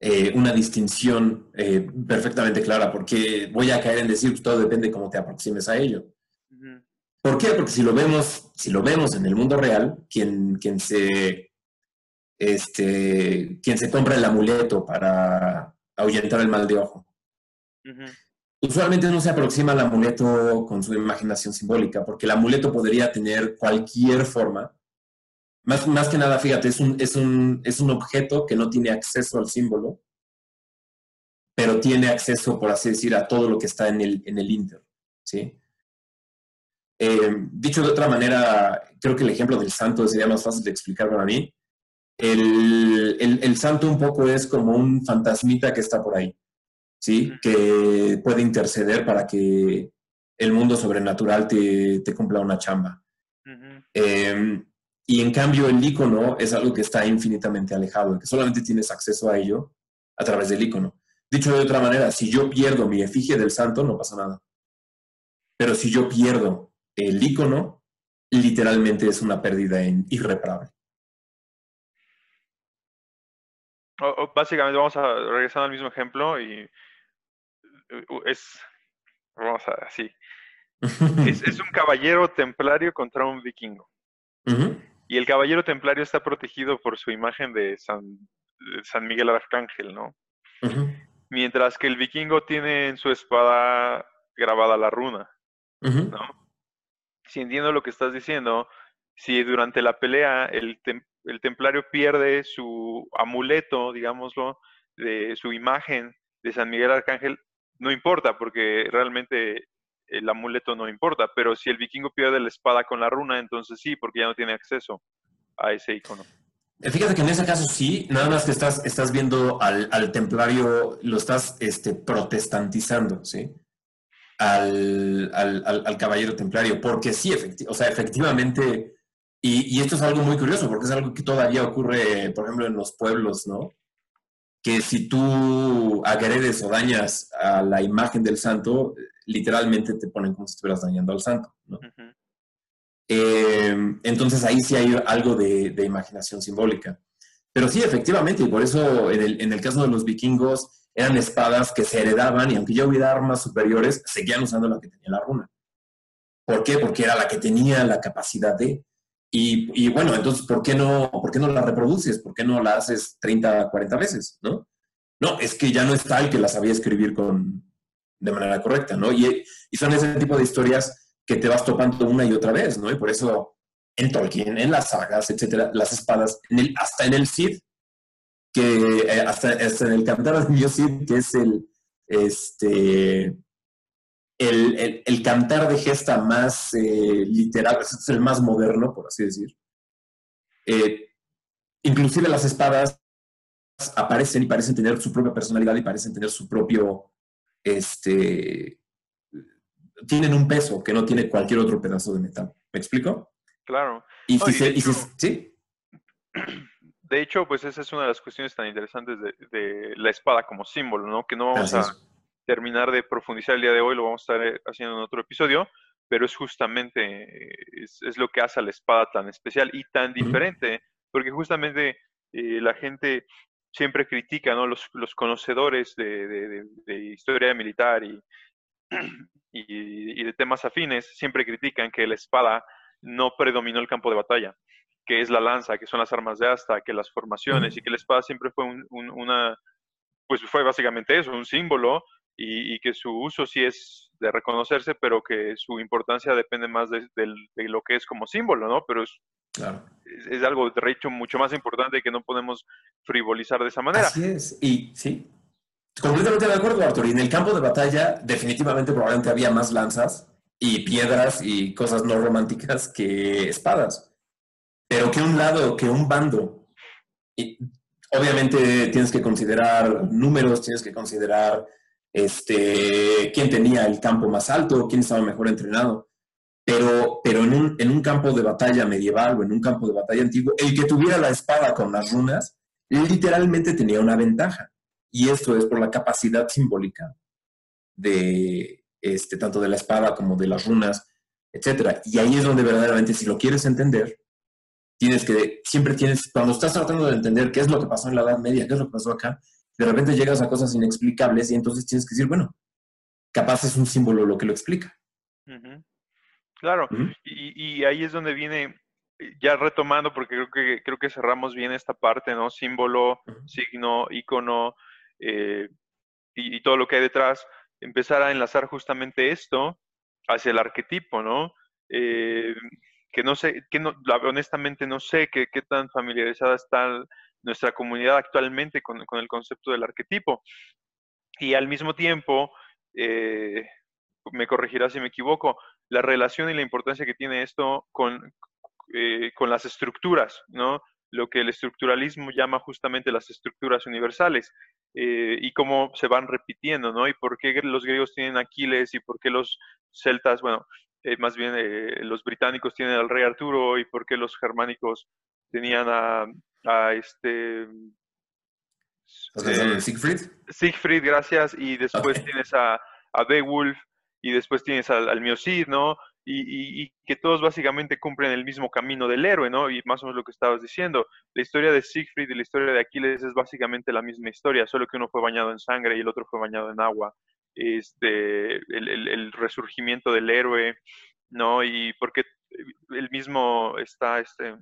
eh, una distinción eh, perfectamente clara, porque voy a caer en decir que todo depende de cómo te aproximes a ello. ¿Por qué? Porque si lo vemos, si lo vemos en el mundo real, quien, quien, se, este, quien se compra el amuleto para ahuyentar el mal de ojo, usualmente no se aproxima al amuleto con su imaginación simbólica, porque el amuleto podría tener cualquier forma. Más, más que nada, fíjate, es un, es, un, es un objeto que no tiene acceso al símbolo, pero tiene acceso, por así decir, a todo lo que está en el, en el Inter. ¿sí? Eh, dicho de otra manera, creo que el ejemplo del santo sería más fácil de explicar para mí. El, el, el santo un poco es como un fantasmita que está por ahí. ¿Sí? Que puede interceder para que el mundo sobrenatural te, te cumpla una chamba. Em, y en cambio el icono es algo que está infinitamente alejado, que solamente tienes acceso a ello a través del icono. Dicho de otra manera, si yo pierdo mi efigie del santo, no pasa nada. Pero si yo pierdo el icono, literalmente es una pérdida irreparable. básicamente vamos a regresar al mismo ejemplo y es, vamos a así, [laughs] es, es un caballero templario contra un vikingo. Y el caballero templario está protegido por su imagen de San, de San Miguel Arcángel, ¿no? Mientras que el vikingo tiene en su espada grabada la runa. ¿no? Si entiendo lo que estás diciendo, si durante la pelea el, tem- el templario pierde su amuleto, digámoslo, de su imagen de San Miguel Arcángel, no importa, porque realmente el amuleto no importa, pero si el vikingo pierde la espada con la runa, entonces sí, porque ya no tiene acceso a ese icono. Eh, Fíjate que en ese caso sí, nada más que estás, estás viendo al, al templario, lo estás este, protestantizando, ¿sí? Al, al- al- al caballero templario, porque sí, o sea, efectivamente, y, y esto es algo muy curioso, porque es algo que todavía ocurre, por ejemplo, en los pueblos, ¿no? Que si tú agredes o dañas a la imagen del santo, literalmente te ponen como si estuvieras dañando al santo. Eh, entonces ahí sí hay algo de, de imaginación simbólica. Pero sí, efectivamente, y por eso en el, en el caso de los vikingos eran espadas que se heredaban y aunque ya hubiera armas superiores, seguían usando la que tenía la runa. ¿Por qué? Porque era la que tenía la capacidad de. Y, bueno, entonces, ¿por qué, no, ¿por qué no la reproduces? ¿Por qué no la haces 30, 40 veces? ¿no? No, es que ya no está el que la sabía escribir con, de manera correcta, ¿no? Y, son ese tipo de historias que te vas topando una y otra vez, ¿no? Y por eso en Tolkien, en las sagas, etcétera, las espadas, hasta en el Cid, que eh, hasta, hasta en el Cantar de Dios Cid, que es el, este, el, el, el cantar de gesta más eh, literal, es el más moderno, por así decir. Eh, inclusive las espadas aparecen y parecen tener su propia personalidad y parecen tener su propio, este, tienen un peso que no tiene cualquier otro pedazo de metal. ¿Me explico? Claro. Y si y se, de y si- hecho- sí, [clears throat] De hecho, pues esa es una de las cuestiones tan interesantes de, de la espada como símbolo, ¿no? Que no vamos así a es. Terminar de profundizar el día de hoy, lo vamos a estar eh, haciendo en otro episodio, pero es justamente, eh, es, es lo que hace a la espada tan especial y tan diferente, porque justamente eh, la gente siempre critica, ¿no? Los, los conocedores de, de- de- de historia militar y, [clears throat] y, y de temas afines siempre critican que la espada no predominó el campo de batalla, que es la lanza, que son las armas de asta, que las formaciones, y que la espada siempre fue un- un- una, pues fue básicamente eso, un símbolo, y, y que su uso sí es de reconocerse, pero que su importancia depende más de, del- de lo que es como símbolo, ¿no? Pero es, Claro. es, es algo de hecho mucho más importante que no podemos frivolizar de esa manera. Así es. Y sí, completamente de acuerdo, Arthur. Y en el campo de batalla, definitivamente probablemente había más lanzas y piedras y cosas no románticas que espadas. Pero que un lado, que un bando. Y obviamente tienes que considerar números, tienes que considerar este, quién tenía el campo más alto, quién estaba mejor entrenado. Pero, pero en, un, en un campo de batalla medieval o en un campo de batalla antiguo, el que tuviera la espada con las runas, literalmente tenía una ventaja. Y esto es por la capacidad simbólica de este, tanto de la espada como de las runas, etcétera. Y ahí es donde verdaderamente, si lo quieres entender, tienes que, siempre tienes, cuando estás tratando de entender qué es lo que pasó en la Edad Media, qué es lo que pasó acá, de repente llegas a cosas inexplicables y entonces tienes que decir, bueno, capaz es un símbolo lo que lo explica. Claro, y, y ahí es donde viene, eh, ya retomando, porque creo que, creo que cerramos bien esta parte, ¿no? Símbolo, signo, icono, eh, y, y todo lo que hay detrás, empezar a enlazar justamente esto hacia el arquetipo, ¿no? Eh, que no sé, que no, honestamente no sé qué, qué tan familiarizada está nuestra comunidad actualmente con, con el concepto del arquetipo. Y al mismo tiempo, eh, me corregirá si me equivoco, la relación y la importancia que tiene esto con, eh, con las estructuras, ¿no? Lo que el estructuralismo llama justamente las estructuras universales eh, y cómo se van repitiendo, ¿no? Y por qué los griegos tienen Aquiles y por qué los celtas, bueno, más bien los británicos tienen al rey Arturo y por qué los germánicos tenían a, a este... ¿Estás pensando eh, Siegfried? Siegfried, gracias, y después tienes a, a Beowulf, y después tienes al, al Miocid, ¿no? Y, y- y que todos básicamente cumplen el mismo camino del héroe, ¿no? Y más o menos lo que estabas diciendo. La historia de Siegfried y la historia de Aquiles es básicamente la misma historia, solo que uno fue bañado en sangre y el otro fue bañado en agua. este, el, resurgimiento del héroe, ¿no? Y porque el mismo está este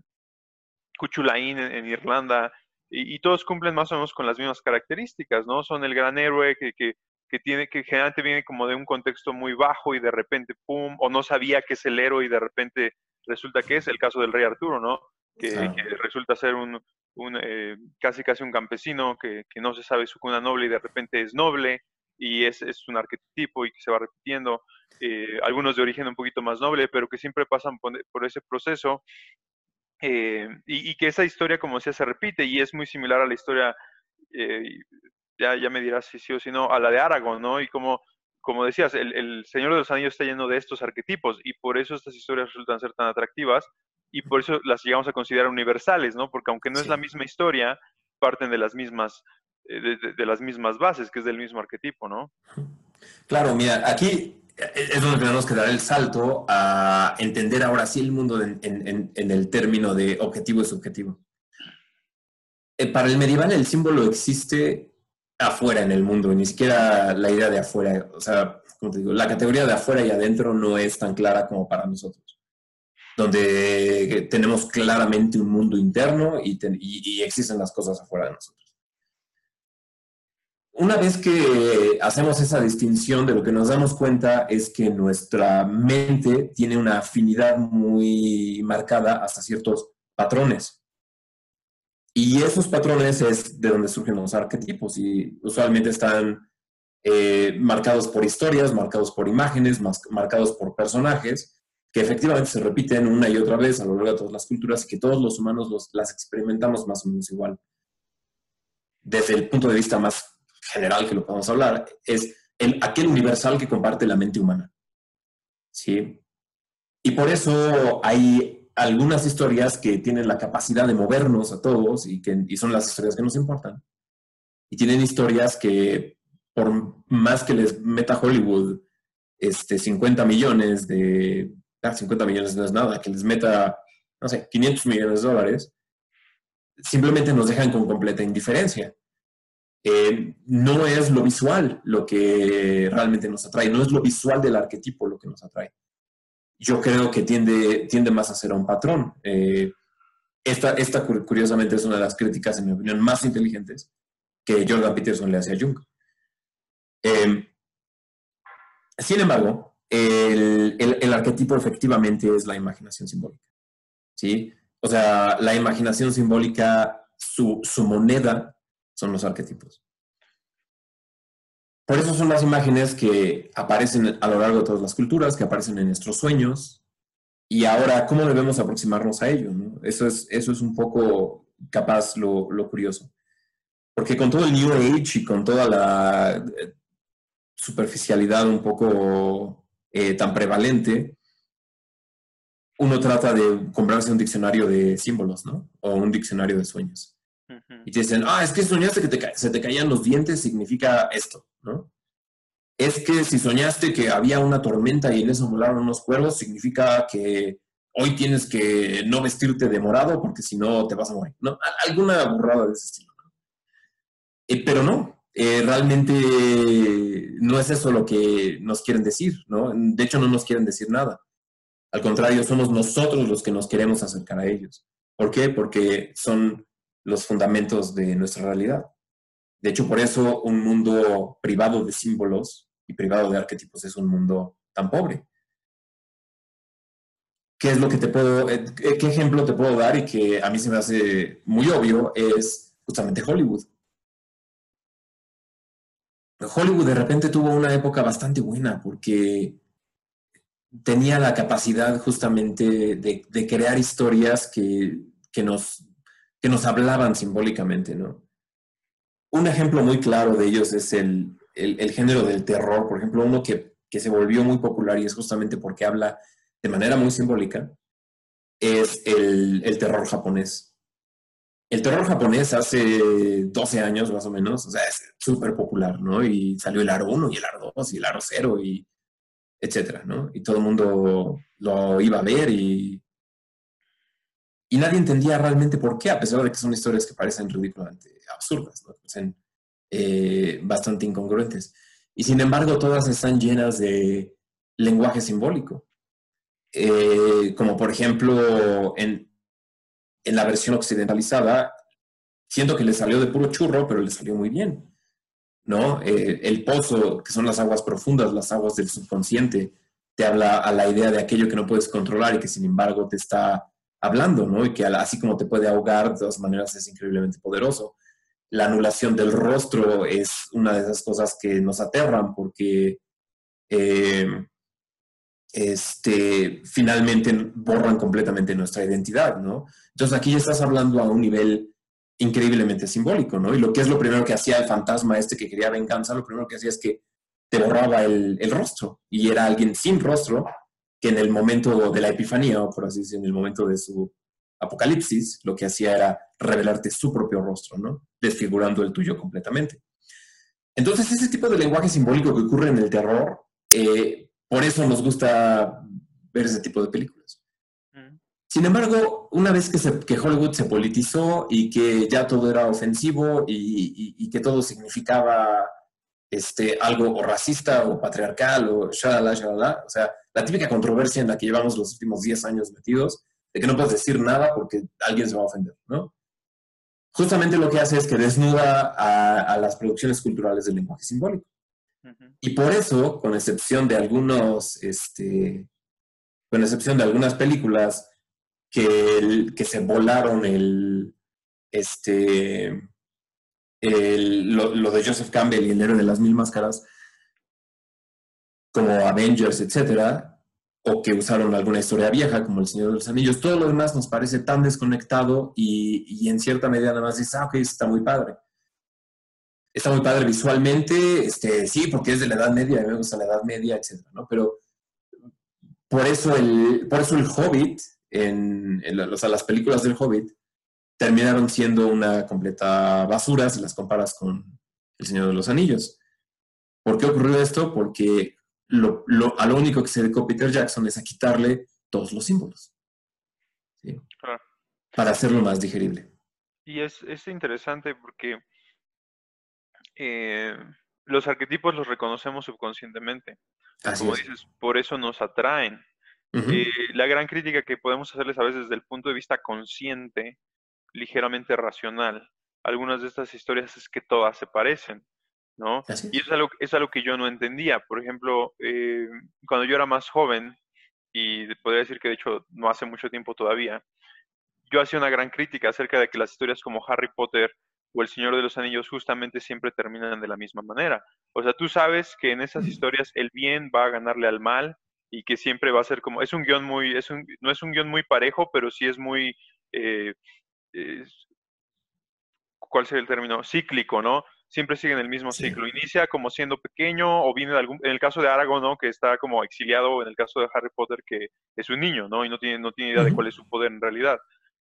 Cuchulain en, Irlanda, y, todos cumplen más o menos con las mismas características, ¿no? Son el gran héroe que, que, que, tiene, que generalmente viene como de un contexto muy bajo y de repente, ¡pum!, o no sabía que es el héroe y de repente resulta que es el caso del rey Arturo, ¿no? Que, resulta ser un, un eh, casi casi un campesino que, que, no se sabe su cuna noble y de repente es noble y es, es un arquetipo y que se va repitiendo. Eh, algunos de origen un poquito más noble, pero que siempre pasan por, ese proceso eh, y, que esa historia, como decía, se repite y es muy similar a la historia, ya, ya me dirás si sí o si no, a la de Aragón, ¿no? Y como, como decías, el, el Señor de los Anillos está lleno de estos arquetipos y por eso estas historias resultan ser tan atractivas y por eso las llegamos a considerar universales, ¿no? Porque aunque no es la misma historia, parten de las mismas, eh, de, las mismas bases, que es del mismo arquetipo, ¿no? Claro, mira, aquí es donde tenemos que dar el salto a entender ahora sí el mundo en, el término de objetivo y subjetivo. Eh, para el medieval el símbolo existe afuera en el mundo, ni siquiera la idea de afuera, o sea, como te digo, la categoría de afuera y adentro no es tan clara como para nosotros donde tenemos claramente un mundo interno y, existen las cosas afuera de nosotros. Una vez que hacemos esa distinción, de lo que nos damos cuenta es que nuestra mente tiene una afinidad muy marcada hasta ciertos patrones. Y esos patrones es de donde surgen los arquetipos y usualmente están eh, marcados por historias, marcados por imágenes, marcados por personajes que efectivamente se repiten una y otra vez a lo largo de todas las culturas y que todos los humanos los, las experimentamos más o menos igual. Desde el punto de vista más general que lo podemos hablar, es el, aquel universal que comparte la mente humana. ¿Sí? Y por eso hay algunas historias que tienen la capacidad de movernos a todos y, que, y son las historias que nos importan. Y tienen historias que, por más que les meta Hollywood este, 50 millones de 50 millones no es nada, que les meta, no sé, 500 millones de dólares, simplemente nos dejan con completa indiferencia. Eh, no es lo visual lo que realmente nos atrae, no es lo visual del arquetipo lo que nos atrae. Yo creo que tiende, tiende más a ser un patrón. Eh, esta, esta, curiosamente, es una de las críticas, en mi opinión, más inteligentes que Jordan Peterson le hace a Jung. Eh, sin embargo, el, arquetipo efectivamente es la imaginación simbólica. ¿sí? O sea, la imaginación simbólica, su, moneda son los arquetipos. Por eso son las imágenes que aparecen a lo largo de todas las culturas, que aparecen en nuestros sueños. Y ahora, ¿cómo debemos aproximarnos a ello? Eso, es, eso es un poco capaz lo, lo curioso. Porque con todo el New Age y con toda la eh, superficialidad un poco eh, tan prevalente, uno trata de comprarse un diccionario de símbolos, ¿no? O un diccionario de sueños. Y te dicen, ah, es que soñaste que se te caían los dientes, significa esto, ¿no? Es que si soñaste que había una tormenta y en eso volaron unos cuervos, significa que hoy tienes que no vestirte de morado porque si no te vas a morir, ¿no? Alguna burrada de ese estilo. Eh, pero no, eh, realmente no es eso lo que nos quieren decir, ¿no? De hecho, no nos quieren decir nada. Al contrario, somos nosotros los que nos queremos acercar a ellos. ¿Por qué? Porque son los fundamentos de nuestra realidad. De hecho, por eso un mundo privado de símbolos y privado de arquetipos es un mundo tan pobre. ¿Qué es lo que te puedo, eh, qué ejemplo te puedo dar y que a mí se me hace muy obvio es justamente Hollywood. Hollywood de repente tuvo una época bastante buena porque tenía la capacidad justamente de, crear historias que, nos, que nos hablaban simbólicamente, ¿no? Un ejemplo muy claro de ellos es el, género del terror, por ejemplo, uno que, que, se volvió muy popular y es justamente porque habla de manera muy simbólica, es el, el terror japonés el terror japonés hace 12 años más o menos, o sea, es súper popular, ¿no? Y salió el Aro 1 y el Aro 2 y el Aro 0 y etcétera, ¿no? Y todo el mundo lo iba a ver y, y nadie entendía realmente por qué, a pesar de que son historias que parecen ridículamente absurdas, ¿no? Parecen eh, bastante incongruentes. y sin embargo todas están llenas de lenguaje simbólico. Eh, como por ejemplo en, en la versión occidentalizada, siento que le salió de puro churro, pero le salió muy bien. ¿no? Eh, el pozo, que son las aguas profundas, las aguas del subconsciente, te habla a la idea de aquello que no puedes controlar y que sin embargo te está hablando, ¿no? Y que así como te puede ahogar, de todas maneras es increíblemente poderoso. La anulación del rostro es una de esas cosas que nos aterran porque eh, este, finalmente borran completamente nuestra identidad, ¿no? Entonces aquí ya estás hablando a un nivel increíblemente simbólico, ¿no? Y lo que es lo primero que hacía el fantasma este que quería venganza, lo primero que hacía es que te borraba el, rostro y era alguien sin rostro que en el momento de la epifanía, o por así decirlo, en el momento de su apocalipsis, lo que hacía era revelarte su propio rostro, ¿no? Desfigurando el tuyo completamente. Entonces, ese tipo de lenguaje simbólico que ocurre en el terror, eh, por eso nos gusta ver ese tipo de películas. Mm. Sin embargo, una vez que, Hollywood se politizó y que ya todo era ofensivo y que todo significaba este, algo o racista o patriarcal o shalala, shalala. O sea, la típica controversia en la que llevamos los últimos 10 años metidos, de que no puedes decir nada porque alguien se va a ofender, ¿no? Justamente lo que hace es que desnuda a, las producciones culturales del lenguaje simbólico. Y por eso, con excepción de algunos, este, con excepción de algunas películas que, que se volaron el, este, lo, de Joseph Campbell y el héroe de las mil máscaras, como Avengers, etcétera, o que usaron alguna historia vieja, como El Señor de los Anillos, todo lo demás nos parece tan desconectado y, en cierta medida nada más dices, ah, ok, está muy padre. Está muy padre visualmente, este, sí, porque es de la Edad Media, me gusta la Edad Media, etcétera, ¿no? Pero por eso el, por eso el Hobbit, en, o sea, las películas del Hobbit, terminaron siendo una completa basura si las comparas con El Señor de los Anillos. ¿Por qué ocurrió esto? Porque lo, a lo único que se dedicó Peter Jackson es a quitarle todos los símbolos. Para hacerlo más digerible. Y es, interesante porque eh, los arquetipos los reconocemos subconscientemente. Como dices, por eso nos atraen. Eh, la gran crítica que podemos hacerles a veces desde el punto de vista consciente ligeramente racional. Algunas de estas historias es que todas se parecen, ¿no? Y eso es algo, es algo que yo no entendía. Por ejemplo, eh, cuando yo era más joven, y podría decir que de hecho no hace mucho tiempo todavía, yo hacía una gran crítica acerca de que las historias como Harry Potter o El Señor de los Anillos justamente siempre terminan de la misma manera. O sea, tú sabes que en esas historias el bien va a ganarle al mal y que siempre va a ser como, es un guion muy, es un, no es un guion muy parejo, pero sí es muy, eh, ¿cuál sería el término? Cíclico, ¿no? Siempre siguen el mismo ciclo. Inicia como siendo pequeño o viene de algún, en el caso de Aragorn, ¿no? Que está como exiliado, en el caso de Harry Potter, que es un niño, ¿no? Y no tiene, no tiene idea de cuál es su poder en realidad.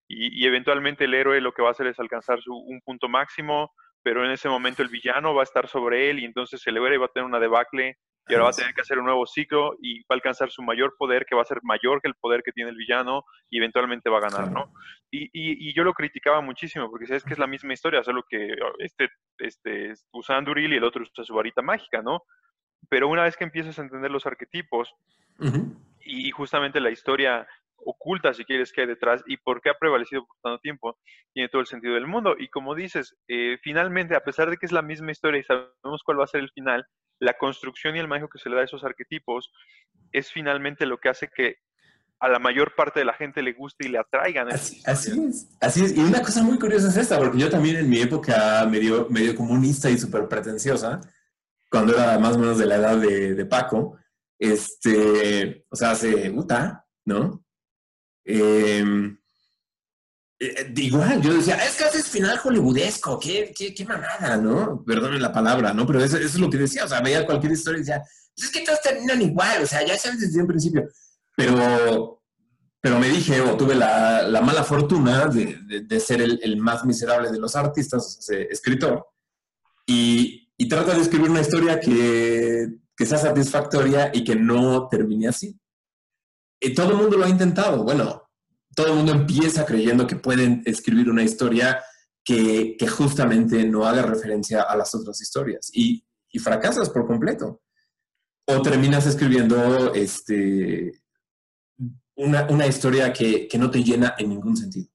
Y, eventualmente el héroe lo que va a hacer es alcanzar su, un punto máximo, pero en ese momento el villano va a estar sobre él y entonces el héroe va a tener una debacle y ahora va a tener que hacer un nuevo ciclo y va a alcanzar su mayor poder, que va a ser mayor que el poder que tiene el villano y eventualmente va a ganar, ¿no? Y, y, yo lo criticaba muchísimo porque sabes que es la misma historia, solo que oh, este, este usa Anduril y el otro usa su varita mágica, ¿no? Pero una vez que empiezas a entender los arquetipos y justamente la historia oculta, si quieres, que hay detrás y por qué ha prevalecido por tanto tiempo, tiene todo el sentido del mundo. Y como dices, eh, finalmente, a pesar de que es la misma historia y sabemos cuál va a ser el final, la construcción y el manejo que se le da a esos arquetipos es finalmente lo que hace que a la mayor parte de la gente le guste y le atraigan. Así, es, así es. Y una cosa muy curiosa es esta, porque yo también en mi época medio, medio comunista y súper pretenciosa, cuando era más o menos de la edad de, Paco, este, o sea, hace Uta, ¿no? Eh, eh, igual, yo decía, es que haces final hollywoodesco, qué, qué, qué mamada, ¿no? Perdónen la palabra, ¿no? Pero eso, es lo que decía, o sea, veía cualquier historia y decía, pues es que todos terminan igual, o sea, ya sabes desde un principio. Pero, pero me dije, o tuve la, la mala fortuna de, de, ser el, el, más miserable de los artistas, escritor, y, y trata de escribir una historia que, que sea satisfactoria y que no termine así. Y todo el mundo lo ha intentado, bueno, todo el mundo empieza creyendo que pueden escribir una historia que, justamente no haga referencia a las otras historias. Y, y fracasas por completo. O terminas escribiendo este, una, historia que, no te llena en ningún sentido.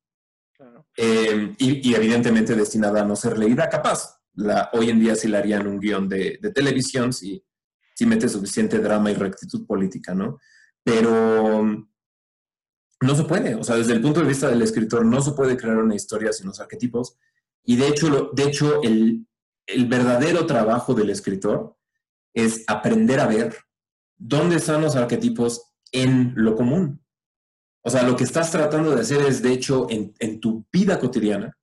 Em, y, evidentemente destinada a no ser leída, capaz. La, hoy en día sí la harían un guion de, televisión si, si mete suficiente drama y rectitud política, ¿no? Pero no se puede. O sea, desde el punto de vista del escritor, no se puede crear una historia sin los arquetipos. Y de hecho, de hecho el, el verdadero trabajo del escritor es aprender a ver dónde están los arquetipos en lo común. O sea, lo que estás tratando de hacer es, de hecho, en, en tu vida cotidiana,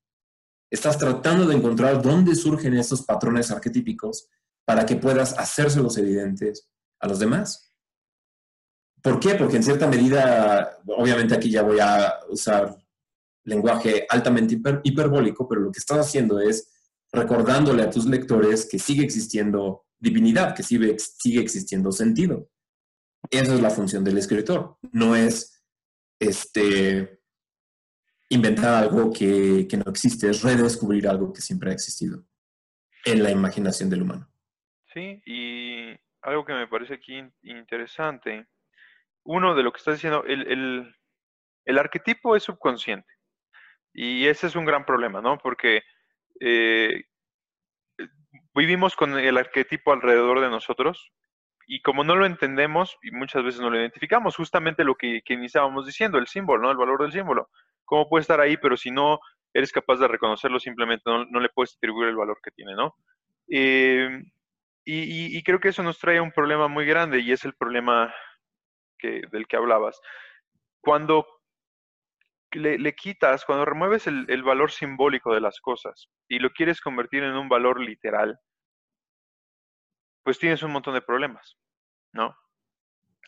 estás tratando de encontrar dónde surgen estos patrones arquetípicos para que puedas hacérselos evidentes a los demás. ¿Por qué? Porque en cierta medida, obviamente aquí ya voy a usar lenguaje altamente hiperbólico, pero lo que estás haciendo es recordándole a tus lectores que sigue existiendo divinidad, que sigue, sigue existiendo sentido. Esa es la función del escritor. No es este, inventar algo que, que no existe, es redescubrir algo que siempre ha existido en la imaginación del humano. Sí, y algo que me parece aquí interesante uno de lo que estás diciendo, el, arquetipo es subconsciente. Y ese es un gran problema, ¿no? Porque eh, vivimos con el arquetipo alrededor de nosotros y como no lo entendemos y muchas veces no lo identificamos, justamente lo que, iniciábamos diciendo, el símbolo, ¿no? El valor del símbolo. ¿Cómo puede estar ahí, pero si no eres capaz de reconocerlo, simplemente no, le puedes atribuir el valor que tiene, ¿no? Eh, y, creo que eso nos trae un problema muy grande y es el problema del que hablabas. Cuando le, quitas, cuando remueves el, valor simbólico de las cosas y lo quieres convertir en un valor literal, pues tienes un montón de problemas, ¿no?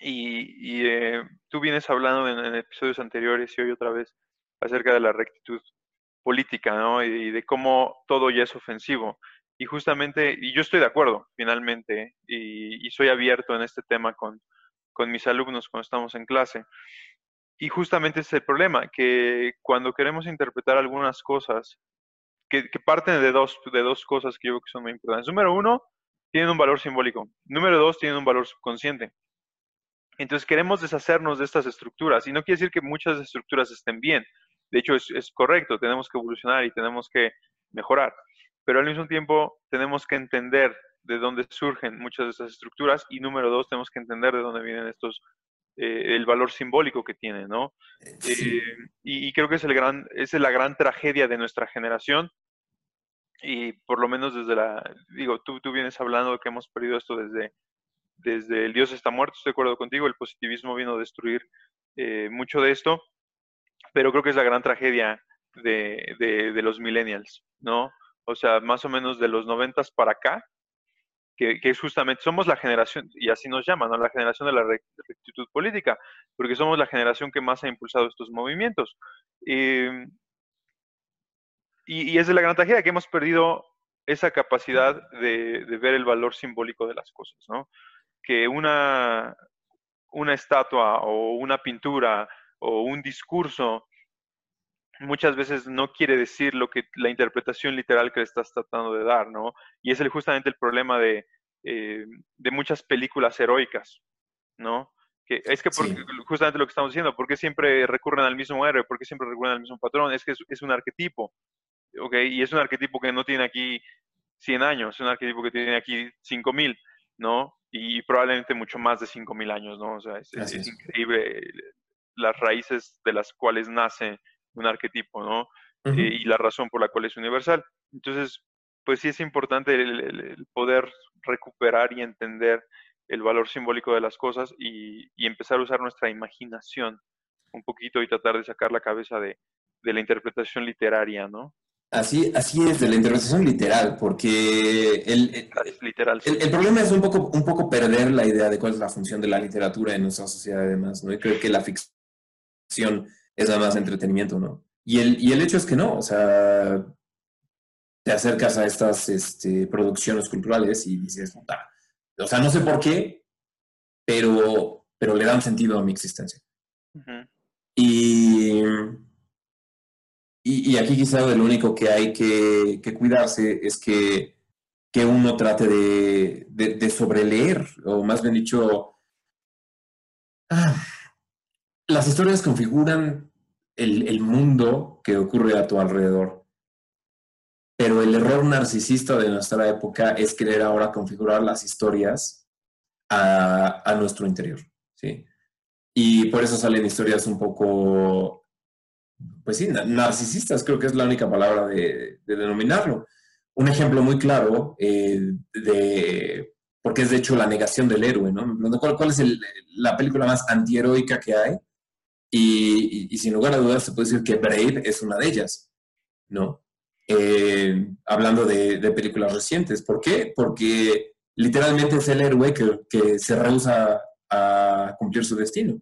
Y, eh, tú vienes hablando en, episodios anteriores y hoy otra vez acerca de la rectitud política, ¿no? Y, de cómo todo ya es ofensivo. Y justamente, y yo estoy de acuerdo, finalmente, y soy abierto en este tema con, con mis alumnos cuando estamos en clase. Y justamente ese es el problema, que cuando queremos interpretar algunas cosas, que, parten de dos, de dos cosas que yo creo que son muy importantes. Número uno, tienen un valor simbólico. Número dos, tienen un valor subconsciente. Entonces queremos deshacernos de estas estructuras. Y no quiere decir que muchas estructuras estén bien. De hecho, es, es correcto, tenemos que evolucionar y tenemos que mejorar. Pero al mismo tiempo tenemos que entender de dónde surgen muchas de esas estructuras y número dos, tenemos que entender de dónde vienen estos, eh, el valor simbólico que tienen, ¿no? Eh, y, creo que es, el gran, es la gran tragedia de nuestra generación y por lo menos desde la, digo, tú, tú vienes hablando de que hemos perdido esto desde, desde el Dios está muerto, estoy de acuerdo contigo, el positivismo vino a destruir eh, mucho de esto, pero creo que es la gran tragedia de, de, de los millennials, ¿no? O sea, más o menos de los noventas para acá, que, justamente, somos la generación, y así nos llaman, ¿no? la generación de la rectitud política, porque somos la generación que más ha impulsado estos movimientos. Em, y, es de la gran tragedia que hemos perdido esa capacidad de, ver el valor simbólico de las cosas, ¿no? Que una, una estatua o una pintura o un discurso muchas veces no quiere decir lo que la interpretación literal que le estás tratando de dar, ¿no? Y es el, justamente el problema de, eh, de muchas películas heroicas, ¿no? Que es que justamente lo que estamos diciendo, ¿por qué siempre recurren al mismo héroe? ¿Por qué siempre recurren al mismo patrón? Es que es, un arquetipo, ¿ok? Y es un arquetipo que no tiene aquí 100 años, es un arquetipo que tiene aquí 5000, ¿no? Y probablemente mucho más de 5000 años, ¿no? O sea, es, es increíble las raíces de las cuales nace un arquetipo, ¿no? Eh, y la razón por la cual es universal. Entonces, pues sí es importante el, poder recuperar y entender el valor simbólico de las cosas y, empezar a usar nuestra imaginación un poquito y tratar de sacar la cabeza de, la interpretación literaria, ¿no? Así, así es, de la interpretación literal, porque el, literal, el, problema es un poco, un poco perder la idea de cuál es la función de la literatura en nuestra sociedad además, ¿no? Y creo que la ficción es nada más entretenimiento, ¿no? Y el, y el hecho es que no, o sea, te acercas a estas este, producciones culturales y dices, puta, o sea, no sé por qué, pero, pero le dan sentido a mi existencia. y, y, aquí quizá lo único que hay que, que, cuidarse es que que uno trate de, de, sobreleer, o más bien dicho, ah, las historias configuran el, el, mundo que ocurre a tu alrededor. Pero el error narcisista de nuestra época es querer ahora configurar las historias a, a nuestro interior. ¿sí? Y por eso salen historias un poco, pues sí, narcisistas, creo que es la única palabra de, denominarlo. Un ejemplo muy claro eh, de, porque es de hecho la negación del héroe, ¿no? ¿Cuál, cuál es la película más antiheroica que hay? Y, sin lugar a dudas se puede decir que Brave es una de ellas, ¿no? Eh, hablando de, películas recientes. ¿Por qué? Porque literalmente es el héroe que, se rehúsa a cumplir su destino.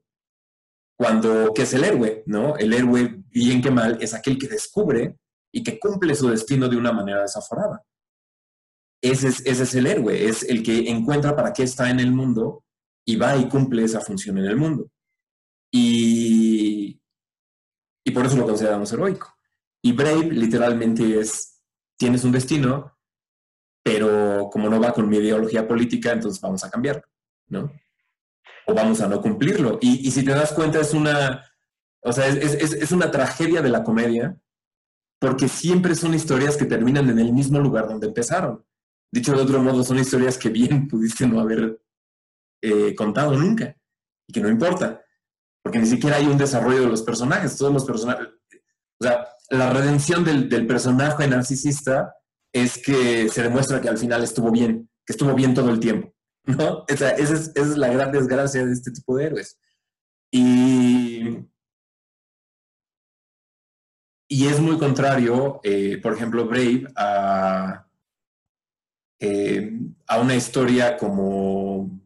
Cuando, ¿qué es el héroe? ¿no? El héroe, bien que mal, es aquel que descubre y que cumple su destino de una manera desaforada. Ese es, ese es el héroe, es el que encuentra para qué está en el mundo y va y cumple esa función en el mundo. Y, y por eso lo consideramos heroico. Y Brave literalmente es, tienes un destino, pero como no va con mi ideología política, entonces vamos a cambiarlo, ¿no? o vamos a no cumplirlo. Y, si te das cuenta, es una, o sea, es, una tragedia de la comedia, porque siempre son historias que terminan en el mismo lugar donde empezaron. Dicho de otro modo, son historias que bien [laughs] pudiste no haber eh, contado nunca y que no importa, porque ni siquiera hay un desarrollo de los personajes. Todos los personajes, o sea, la redención del, del personaje narcisista es que se demuestra que al final estuvo bien, que estuvo bien todo el tiempo. ¿no? esa, es, la gran desgracia de este tipo de héroes. Y, y es muy contrario, eh, por ejemplo, Brave, a, eh, a una historia como,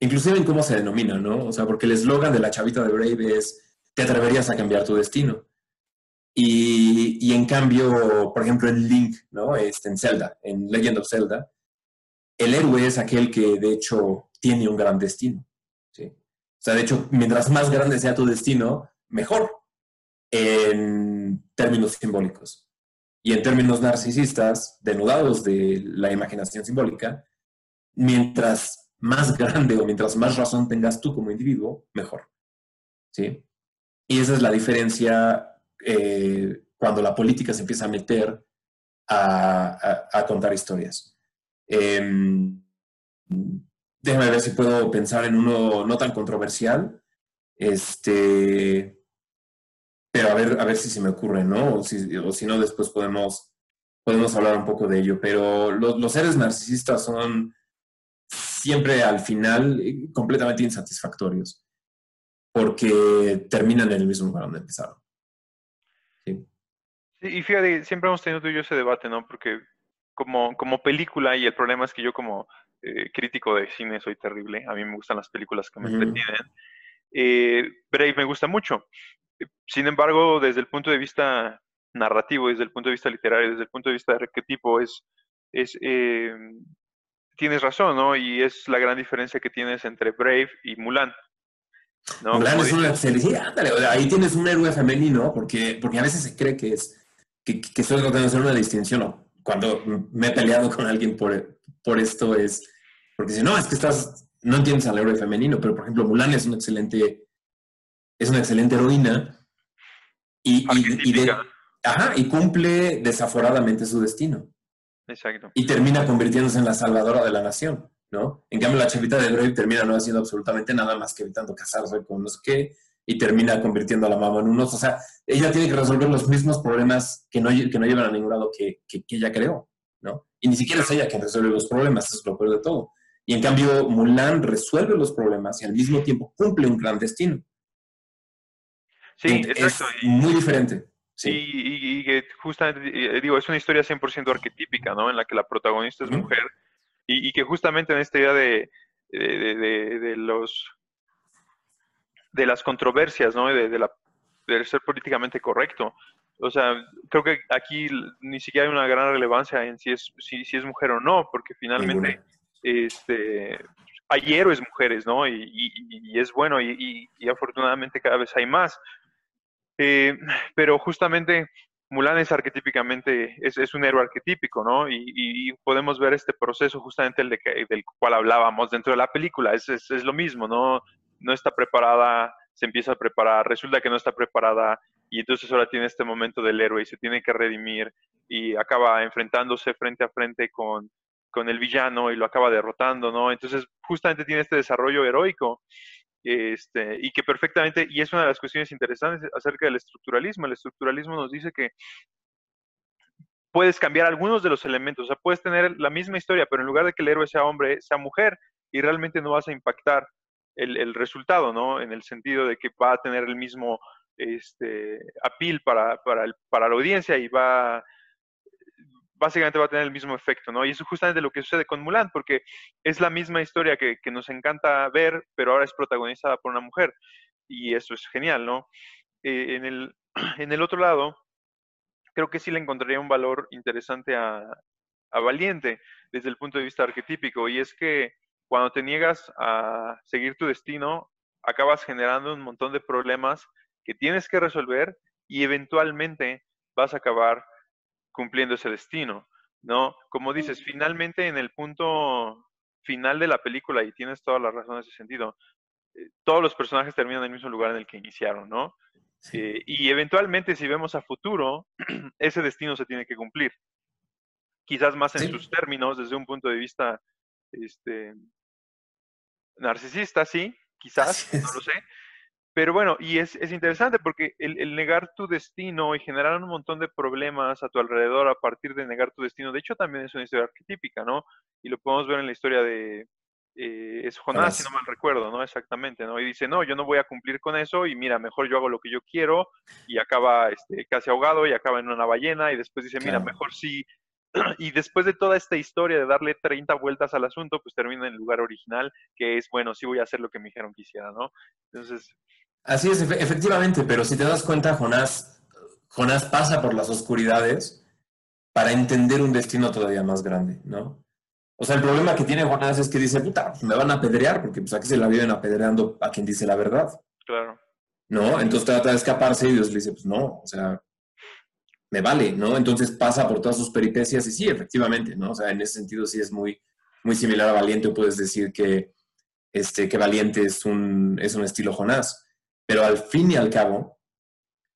inclusive en cómo se denomina, ¿no? O sea, porque el eslogan de la chavita de Brave es, te atreverías a cambiar tu destino. Y, y, en cambio, por ejemplo, en Link, ¿no? Este, en Zelda, en Legend of Zelda, el héroe es aquel que de hecho tiene un gran destino. ¿sí? O sea, de hecho, mientras más grande sea tu destino, mejor en términos simbólicos. Y en términos narcisistas, denudados de la imaginación simbólica, mientras más grande o mientras más razón tengas tú como individuo, mejor. ¿Sí? Y esa es la diferencia eh, cuando la política se empieza a meter a contar historias. Em, déjame ver si puedo pensar en uno no tan controversial. Este, pero a ver, a ver si se me ocurre, ¿no? O si, o si no, después podemos, podemos hablar un poco de ello. Pero los, seres narcisistas son siempre al final eh, completamente insatisfactorios porque terminan en el mismo lugar donde empezaron. Sí. sí. y fíjate, siempre hemos tenido tú y yo ese debate, ¿no? Porque como, como película, y el problema es que yo como eh, crítico de cine soy terrible, a mí me gustan las películas que me entretienen, eh, Brave me gusta mucho. Sin embargo, desde el punto de vista narrativo, desde el punto de vista literario, desde el punto de vista de arquetipo, es, es eh, tienes razón, ¿no? Y es la gran diferencia que tienes entre Brave y Mulan. Mulan es una felicidad, ahí tienes un héroe femenino, porque, porque a veces se cree que es que, que solo tratando de hacer una distinción, ¿no? cuando me he peleado con alguien por, por esto es, porque si no, es que estás, no entiendes al héroe femenino, pero por ejemplo, Mulan es una excelente, es una excelente heroína y, y, ajá, y cumple desaforadamente su destino. Exacto. Y termina convirtiéndose en la salvadora de la nación, ¿no? En cambio, la chavita de Brave termina no haciendo absolutamente nada más que evitando casarse con no sé qué, y termina convirtiendo a la mamá en unos. O sea, ella tiene que resolver los mismos problemas que no, que no llevan a ningún lado que, que, ella creó, ¿no? Y ni siquiera es ella quien resuelve los problemas, eso es lo peor de todo. Y en cambio, Mulan resuelve los problemas y al mismo tiempo cumple un gran destino. Sí, exacto. Es muy diferente. Sí, y, que justamente, eh, digo, es una historia 100% arquetípica, ¿no? En la que la protagonista es mujer y, que justamente en esta idea de, de, de los de las controversias, ¿no? De, de, la, de ser políticamente correcto. O sea, creo que aquí ni siquiera hay una gran relevancia en si es, si, si es mujer o no, porque finalmente este, hay héroes mujeres, ¿no? Y, y, es bueno y, afortunadamente cada vez hay más. Eh, [sighs] pero justamente Mulan es arquetípicamente, es, un héroe arquetípico, ¿no? Y, podemos ver este proceso justamente el de del cual hablábamos dentro de la película, es, es, lo mismo, ¿no? No está preparada, se empieza a preparar, resulta que no está preparada y entonces ahora tiene este momento del héroe y se tiene que redimir y acaba enfrentándose frente a frente con, con el villano y lo acaba derrotando, ¿no? Entonces justamente tiene este desarrollo heroico este, y que perfectamente, y es una de las cuestiones interesantes acerca del estructuralismo, el estructuralismo nos dice que puedes cambiar algunos de los elementos, o sea, puedes tener la misma historia, pero en lugar de que el héroe sea hombre, sea mujer, y realmente no vas a impactar el, resultado, ¿no? En el sentido de que va a tener el mismo este, appeal para, para, para la audiencia y va básicamente va a tener el mismo efecto, ¿no? Y eso es justamente lo que sucede con Mulan, porque es la misma historia que, nos encanta ver, pero ahora es protagonizada por una mujer. Y eso es genial, ¿no? Eh, en, el, [clears throat] en el otro lado, creo que sí le encontraría un valor interesante a Valiente desde el punto de vista arquetípico, y es que cuando te niegas a seguir tu destino, acabas generando un montón de problemas que tienes que resolver y eventualmente vas a acabar cumpliendo ese destino, ¿no? Como dices, finalmente en el punto final de la película, y tienes toda la razón en ese sentido, eh, todos los personajes terminan en el mismo lugar en el que iniciaron, ¿no? Eh, y eventualmente, si vemos a futuro, [clears throat] ese destino se tiene que cumplir. Quizás más en sus términos, desde un punto de vista este, narcisista, sí, quizás, no lo sé, pero bueno, y es, interesante porque el, negar tu destino y generar un montón de problemas a tu alrededor a partir de negar tu destino, de hecho también es una historia arquetípica, ¿no? Y lo podemos ver en la historia de, eh, es Jonás, si no mal recuerdo, ¿no? Exactamente, ¿no? Y dice, no, yo no voy a cumplir con eso y mira, mejor yo hago lo que yo quiero y acaba este, casi ahogado y acaba en una ballena y después dice, mira, mejor sí. [clears throat] Y después de toda esta historia de darle 30 vueltas al asunto, pues termina en el lugar original, que es, bueno, sí voy a hacer lo que me dijeron que hiciera, ¿no? Entonces, Así es, efectivamente, pero si te das cuenta, Jonás, Jonás pasa por las oscuridades para entender un destino todavía más grande, ¿no? O sea, el problema que tiene Jonás es que dice, puta, me van a apedrear, porque pues aquí se la viven apedreando a quien dice la verdad. Claro. ¿No? Entonces trata de escaparse y Dios le dice, pues no, o sea, me vale, ¿no? Entonces pasa por todas sus peripecias y sí, efectivamente, ¿no? O sea, en ese sentido sí es muy, muy similar a Valiente, puedes decir que, este, que Valiente es un, es un estilo Jonás. Pero al fin y al cabo,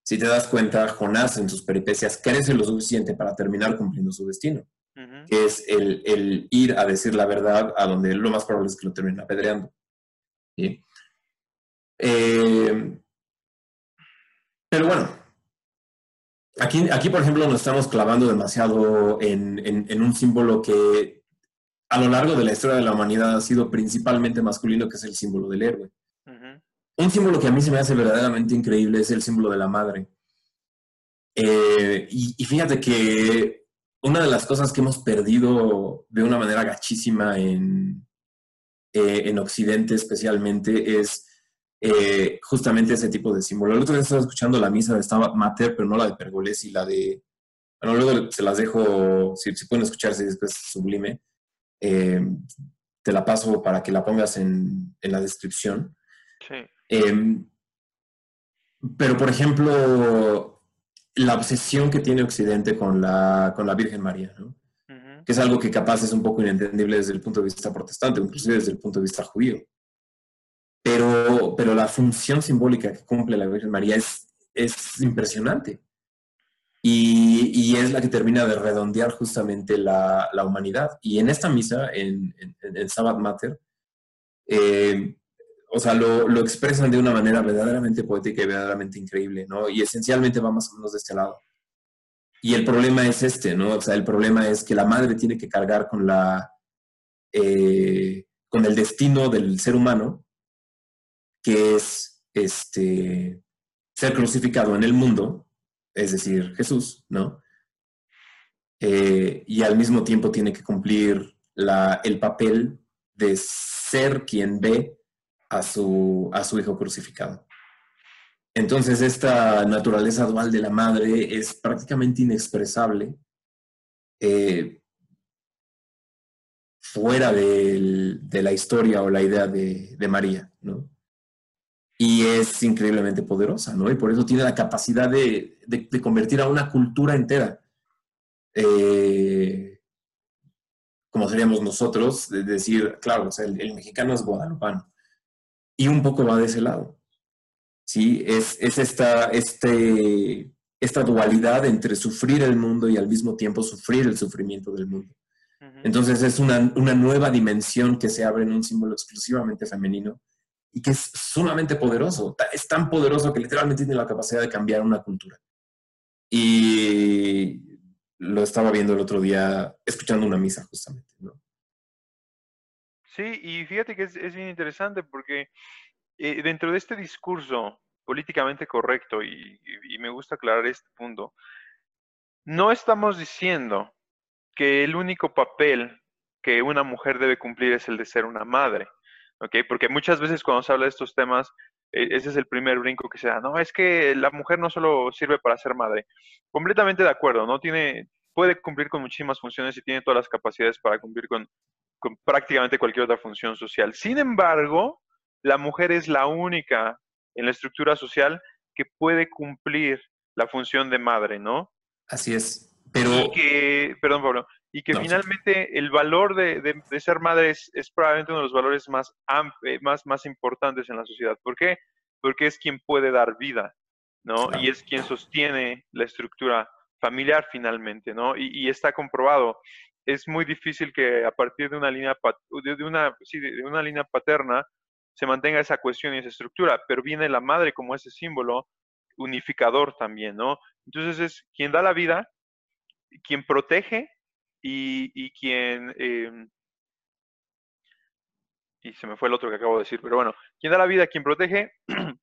si te das cuenta, Jonás en sus peripecias crece lo suficiente para terminar cumpliendo su destino, que es el, ir a decir la verdad a donde lo más probable es que lo terminen apedreando. Eh, pero bueno, aquí, aquí, por ejemplo, nos estamos clavando demasiado en, en un símbolo que a lo largo de la historia de la humanidad ha sido principalmente masculino, que es el símbolo del héroe. Un símbolo que a mí se me hace verdaderamente increíble es el símbolo de la madre. Eh, y, fíjate que una de las cosas que hemos perdido de una manera gachísima en, eh, en Occidente especialmente es eh, justamente ese tipo de símbolo. El otro día estaba escuchando la misa de Stabat Mater, pero no la de Pergolesi, la de... Bueno, luego se las dejo, si, pueden escucharse después sublime. te la paso para que la pongas en, en la descripción. Sí. Em, pero, por ejemplo, la obsesión que tiene Occidente con la, con la Virgen María, ¿no? que es algo que capaz es un poco inentendible desde el punto de vista protestante, inclusive desde el punto de vista judío. Pero, pero la función simbólica que cumple la Virgen María es, es impresionante. Y, y, es la que termina de redondear justamente la, la humanidad. Y en esta misa, en, en, en Sabbath Mater, eh, o sea, lo, lo, expresan de una manera verdaderamente poética y verdaderamente increíble, ¿no? Y esencialmente va más o menos de este lado. Y el problema es este, ¿no? O sea, el problema es que la madre tiene que cargar con la, eh, con el destino del ser humano, que es este, ser crucificado en el mundo, es decir, Jesús, ¿no? Eh, y al mismo tiempo tiene que cumplir la, el papel de ser quien ve a su, a su hijo crucificado. Entonces, esta naturaleza dual de la madre es prácticamente inexpresable eh, fuera de la historia o la idea de, María, ¿no? y es increíblemente poderosa, ¿no? Y por eso tiene la capacidad de, convertir a una cultura entera. Eh, como seríamos nosotros, de decir, claro, el, mexicano es guadalupano. Y un poco va de ese lado. ¿Sí? Es, esta, este, esta dualidad entre sufrir el mundo y al mismo tiempo sufrir el sufrimiento del mundo. Entonces es una, nueva dimensión que se abre en un símbolo exclusivamente femenino y que es sumamente poderoso. Es tan poderoso que literalmente tiene la capacidad de cambiar una cultura. Y lo estaba viendo el otro día, escuchando una misa justamente, ¿no? Sí, y fíjate que es, bien interesante porque eh, dentro de este discurso políticamente correcto, y, me gusta aclarar este punto, no estamos diciendo que el único papel que una mujer debe cumplir es el de ser una madre, ¿ok? Porque muchas veces cuando se habla de estos temas, e, ese es el primer brinco que se da. No, es que la mujer no solo sirve para ser madre. Completamente de acuerdo, ¿no? Tiene, puede cumplir con muchísimas funciones y tiene todas las capacidades para cumplir con, prácticamente cualquier otra función social. Sin embargo, la mujer es la única en la estructura social que puede cumplir la función de madre, ¿no? Así es. Pero... Y que, perdón, Pablo, y que finalmente el valor de, ser madre es, probablemente uno de los valores más, eh, más, más importantes en la sociedad. ¿Por qué? Porque es quien puede dar vida, ¿no? Y es quien sostiene la estructura familiar finalmente, ¿no? Y, está comprobado. Es muy difícil que a partir de una línea, de una, de una línea paterna se mantenga esa cuestión y esa estructura, pero viene la madre como ese símbolo unificador también, ¿no? Entonces es quien da la vida, quien protege y, quien... Em, y se me fue el otro que acabo de decir, pero bueno, quien da la vida, quien protege, [clears throat]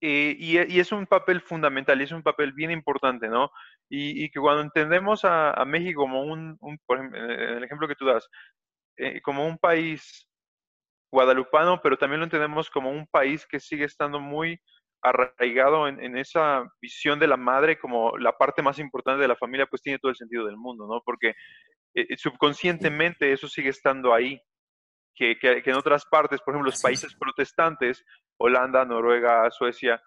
eh, y, es un papel fundamental, y es un papel bien importante, ¿no? Y, que cuando entendemos a, México como un, por ejemplo, en el ejemplo que tú das, eh, como un país guadalupano, pero también lo entendemos como un país que sigue estando muy arraigado en, esa visión de la madre como la parte más importante de la familia, pues tiene todo el sentido del mundo, ¿no? Porque eh, eh, subconscientemente eso sigue estando ahí, que, en otras partes, por ejemplo, los países protestantes, Holanda, Noruega, Suecia,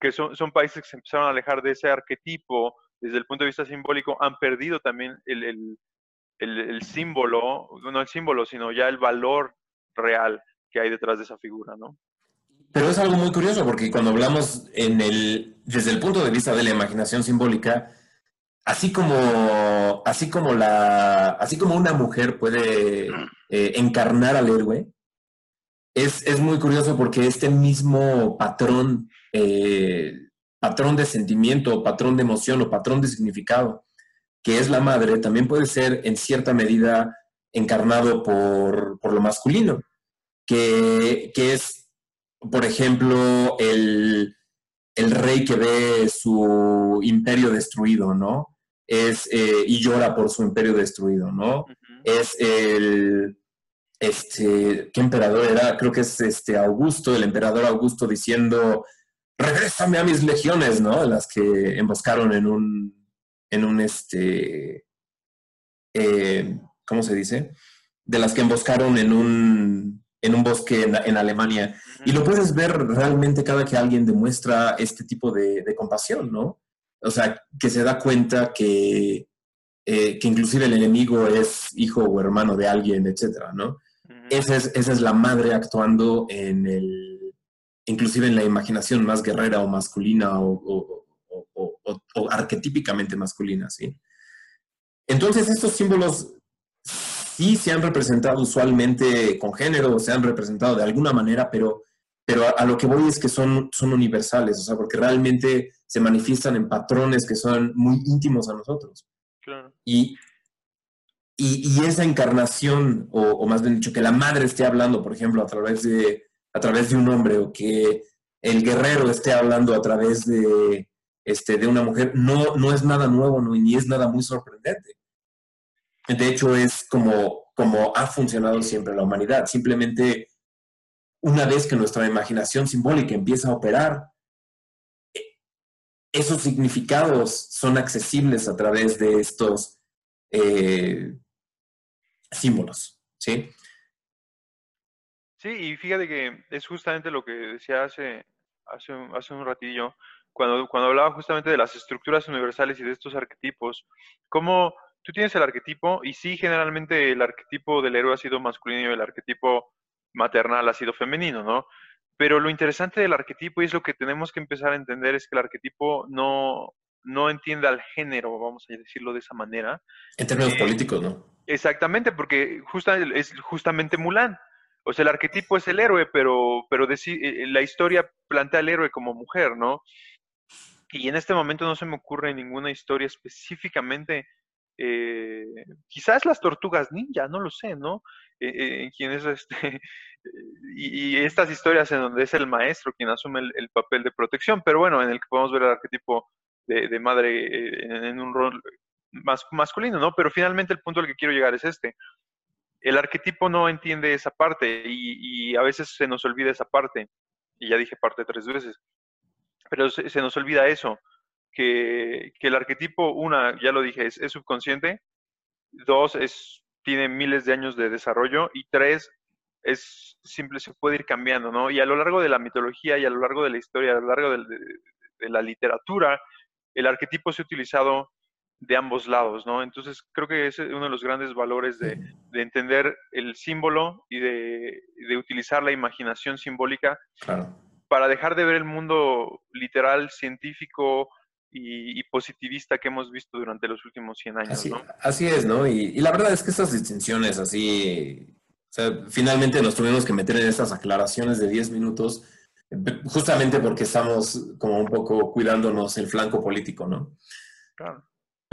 que son, países que se empezaron a alejar de ese arquetipo desde el punto de vista simbólico, han perdido también el, el, el símbolo, no el símbolo, sino ya el valor real que hay detrás de esa figura, ¿no? Pero es algo muy curioso porque cuando hablamos en el, desde el punto de vista de la imaginación simbólica, así como, así como, la, así como una mujer puede eh, encarnar al héroe, es, es, muy curioso porque este mismo patrón, eh, patrón de sentimiento, patrón de emoción o patrón de significado, que es la madre, también puede ser en cierta medida encarnado por, por lo masculino, que, que es por ejemplo, el, rey que ve su imperio destruido, ¿no? Es, eh, y llora por su imperio destruido, ¿no? Es el, este, ¿qué emperador era? Creo que es este Augusto, el emperador Augusto diciendo, regrésame a mis legiones, ¿no? Las que emboscaron en un, en un, este, eh, ¿cómo se dice? De las que emboscaron en un, en un bosque en, Alemania. Y lo puedes ver realmente cada que alguien demuestra este tipo de, compasión, ¿no? O sea, que se da cuenta que, eh, que inclusive el enemigo es hijo o hermano de alguien, etcétera, ¿no? Esa, es, esa es la madre actuando en el, inclusive en la imaginación más guerrera o masculina o, o arquetípicamente masculina, ¿sí? Entonces, estos símbolos sí se han representado usualmente con género, se han representado de alguna manera, pero, pero a, lo que voy es que son, son universales, o sea, porque realmente se manifiestan en patrones que son muy íntimos a nosotros. Y, y, esa encarnación, o, más bien dicho, que la madre esté hablando, por ejemplo, a través de, a través de un hombre, o que el guerrero esté hablando a través de, este, de una mujer, no, no es nada nuevo, ni es nada muy sorprendente. De hecho, es como, como ha funcionado siempre la humanidad. Simplemente, una vez que nuestra imaginación simbólica empieza a operar, esos significados son accesibles a través de estos eh, símbolos, ¿sí? Sí, y fíjate que es justamente lo que decía hace, hace, un, hace un ratillo, cuando, cuando hablaba justamente de las estructuras universales y de estos arquetipos, cómo tú tienes el arquetipo y sí, generalmente el arquetipo del héroe ha sido masculino y el arquetipo maternal ha sido femenino, ¿no? Pero lo interesante del arquetipo y es lo que tenemos que empezar a entender es que el arquetipo no, no entiende al género, vamos a decirlo de esa manera. En términos Eh, políticos, ¿no? Exactamente, porque justa, es justamente Mulan. O sea, el arquetipo es el héroe, pero, pero deci- eh, la historia plantea al héroe como mujer, ¿no? Y en este momento no se me ocurre ninguna historia específicamente. eh, quizás las tortugas ninja, no lo sé, ¿no? Eh, eh, este. [laughs] Y, estas historias en donde es el maestro quien asume el, el papel de protección, pero bueno, en el que podemos ver el arquetipo de, de madre eh, en un rol más masculino, ¿no? Pero finalmente el punto al que quiero llegar es este. El arquetipo no entiende esa parte y, a veces se nos olvida esa parte. Y ya dije parte tres veces. Pero se, nos olvida eso, que, que el arquetipo, una, ya lo dije, es, subconsciente. Dos, es, tiene miles de años de desarrollo. Y tres, es simple, se puede ir cambiando, ¿no? Y a lo largo de la mitología y a lo largo de la historia, a lo largo de la literatura, el arquetipo se ha utilizado de ambos lados, ¿no? Entonces creo que ese es uno de los grandes valores de, de entender el símbolo y de, de utilizar la imaginación simbólica Claro. para dejar de ver el mundo literal, científico y, y positivista que hemos visto durante los últimos 100 años, Así, ¿no? así es, ¿no? Y, y la verdad es que estas distinciones así, o sea, finalmente nos tuvimos que meter en estas aclaraciones de 10 minutos, justamente porque estamos como un poco cuidándonos el flanco político, ¿no? Claro.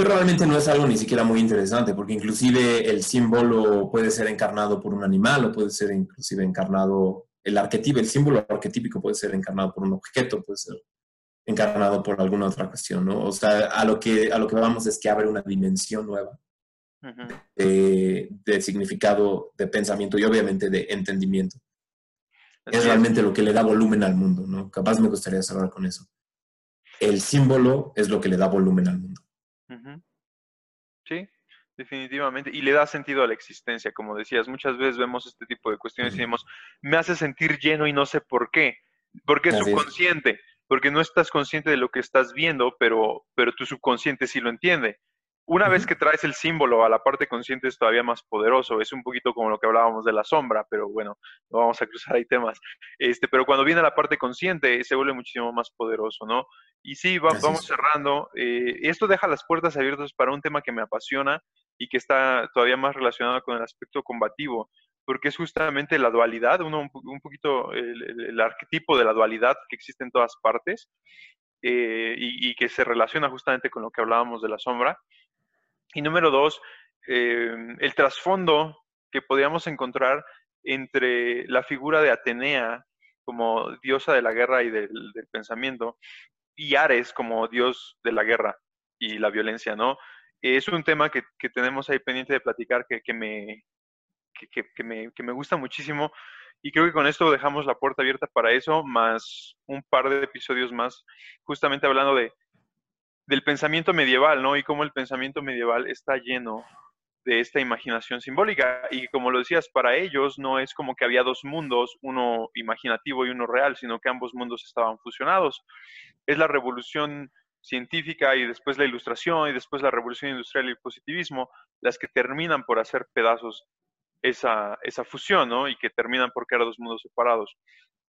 Pero realmente no es algo ni siquiera muy interesante, porque inclusive el símbolo puede ser encarnado por un animal o puede ser inclusive encarnado, el arquetipo, el símbolo arquetípico puede ser encarnado por un objeto, puede ser encarnado por alguna otra cuestión, ¿no? O sea, a lo que, a lo que vamos es que abre una dimensión nueva Ujú. de, de significado, de pensamiento y obviamente de entendimiento. Así Es es. realmente lo que le da volumen al mundo, ¿no? Capaz me gustaría cerrar con eso. El símbolo es lo que le da volumen al mundo. Ujú. Sí, definitivamente. Y le da sentido a la existencia, como decías. Muchas veces vemos este tipo de cuestiones y decimos, me hace sentir lleno y no sé por qué. Porque es. subconsciente, porque no estás consciente de lo que estás viendo, pero, pero tu subconsciente sí lo entiende. Una vez que traes el símbolo a la parte consciente es todavía más poderoso. Es un poquito como lo que hablábamos de la sombra, pero bueno, no vamos a cruzar ahí temas. Este, pero cuando viene a la parte consciente se vuelve muchísimo más poderoso, ¿no? Y sí, va- vamos cerrando. Eh, esto deja las puertas abiertas para un tema que me apasiona y que está todavía más relacionado con el aspecto combativo, porque es justamente la dualidad, uno, un, po- un poquito el, el- el arquetipo de la dualidad que existe en todas partes eh, y, y que se relaciona justamente con lo que hablábamos de la sombra. Y número dos, eh, el trasfondo que podríamos encontrar entre la figura de Atenea como diosa de la guerra y del, pensamiento y Ares como dios de la guerra y la violencia, ¿no? Es un tema que, que tenemos ahí pendiente de platicar que, que me, que me, que me gusta muchísimo y creo que con esto dejamos la puerta abierta para eso, más un par de episodios más, justamente hablando de, del pensamiento medieval, ¿no? Y cómo el pensamiento medieval está lleno de esta imaginación simbólica. Y como lo decías, para ellos no es como que había dos mundos, uno imaginativo y uno real, sino que ambos mundos estaban fusionados. Es la revolución científica y después la ilustración y después la revolución industrial y el positivismo las que terminan por hacer pedazos esa, esa fusión, ¿no? Y que terminan por crear dos mundos separados.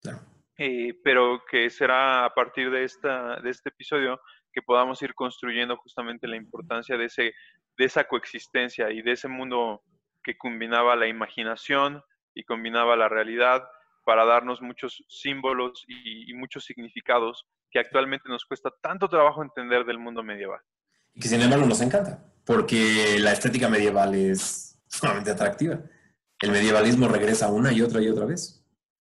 Claro. Eh, pero que será a partir de, esta, de este episodio que podamos ir construyendo justamente la importancia de, ese, de esa coexistencia y de ese mundo que combinaba la imaginación y combinaba la realidad para darnos muchos símbolos y, y muchos significados que actualmente nos cuesta tanto trabajo entender del mundo medieval. Y que sin embargo nos encanta, porque la estética medieval es sumamente atractiva. El medievalismo regresa una y otra y otra vez.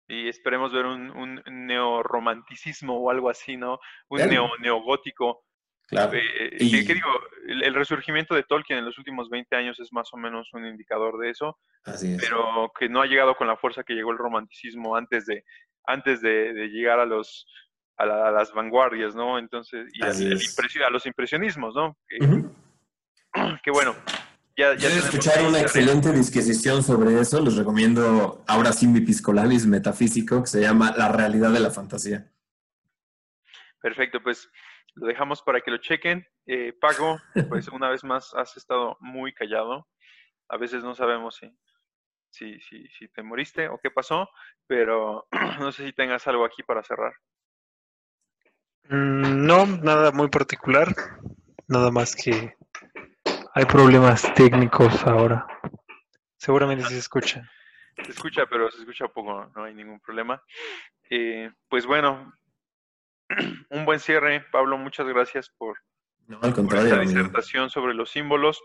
Y esperemos ver un, un neorromanticismo o algo así, ¿no? Un Claro. neo, neogótico. Claro. Eh, Y- que- que digo, el, el resurgimiento de Tolkien en los últimos 20 años es más o menos un indicador de eso, Así es. pero que no ha llegado con la fuerza que llegó el romanticismo antes de, antes de, de llegar a los a, la- a las vanguardias, ¿no? Entonces, y Así el impresio- a los impresionismos, ¿no? Que, [clears throat] que bueno, ya, ya escuchar una excelente disquisición sobre eso, les recomiendo ahora sí mi piscolabis metafísico que se llama La realidad de la fantasía. Perfecto, pues lo dejamos para que lo chequen. Eh, Paco, [laughs] pues una vez más has estado muy callado. A veces no sabemos si, si, si, si te moriste o qué pasó, pero [clears throat] no sé si tengas algo aquí para cerrar. Mm, no, nada muy particular. Nada más que hay problemas técnicos ahora. Seguramente se escucha. Se escucha, pero se escucha poco, no hay ningún problema. Eh, pues bueno, [clears throat] un buen cierre. Pablo, muchas gracias por, No, al contrario. esta amigo. disertación sobre los símbolos.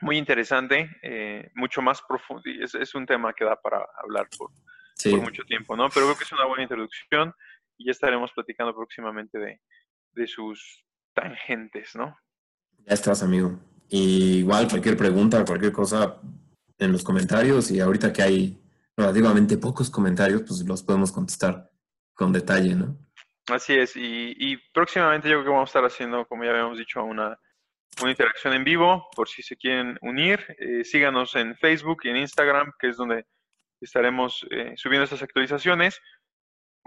Muy interesante, eh, mucho más profundo. y Es, es un tema que da para hablar por, Sí, por mucho tiempo, ¿no? Pero creo que es una buena introducción y ya estaremos platicando próximamente de, de sus tangentes, ¿no? ya estás, amigo. Y igual cualquier pregunta, cualquier cosa en los comentarios y ahorita que hay relativamente pocos comentarios, pues los podemos contestar con detalle, ¿no? Así es, y, próximamente yo creo que vamos a estar haciendo, como ya habíamos dicho, una, una interacción en vivo, por si se quieren unir. Eh, síganos en Facebook y en Instagram, que es donde estaremos eh, subiendo estas actualizaciones.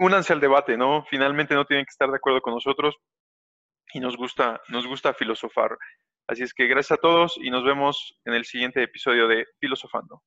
Únanse al debate, ¿no? Finalmente no tienen que estar de acuerdo con nosotros y nos gusta, nos gusta filosofar. Así es que gracias a todos y nos vemos en el siguiente episodio de Filosofando.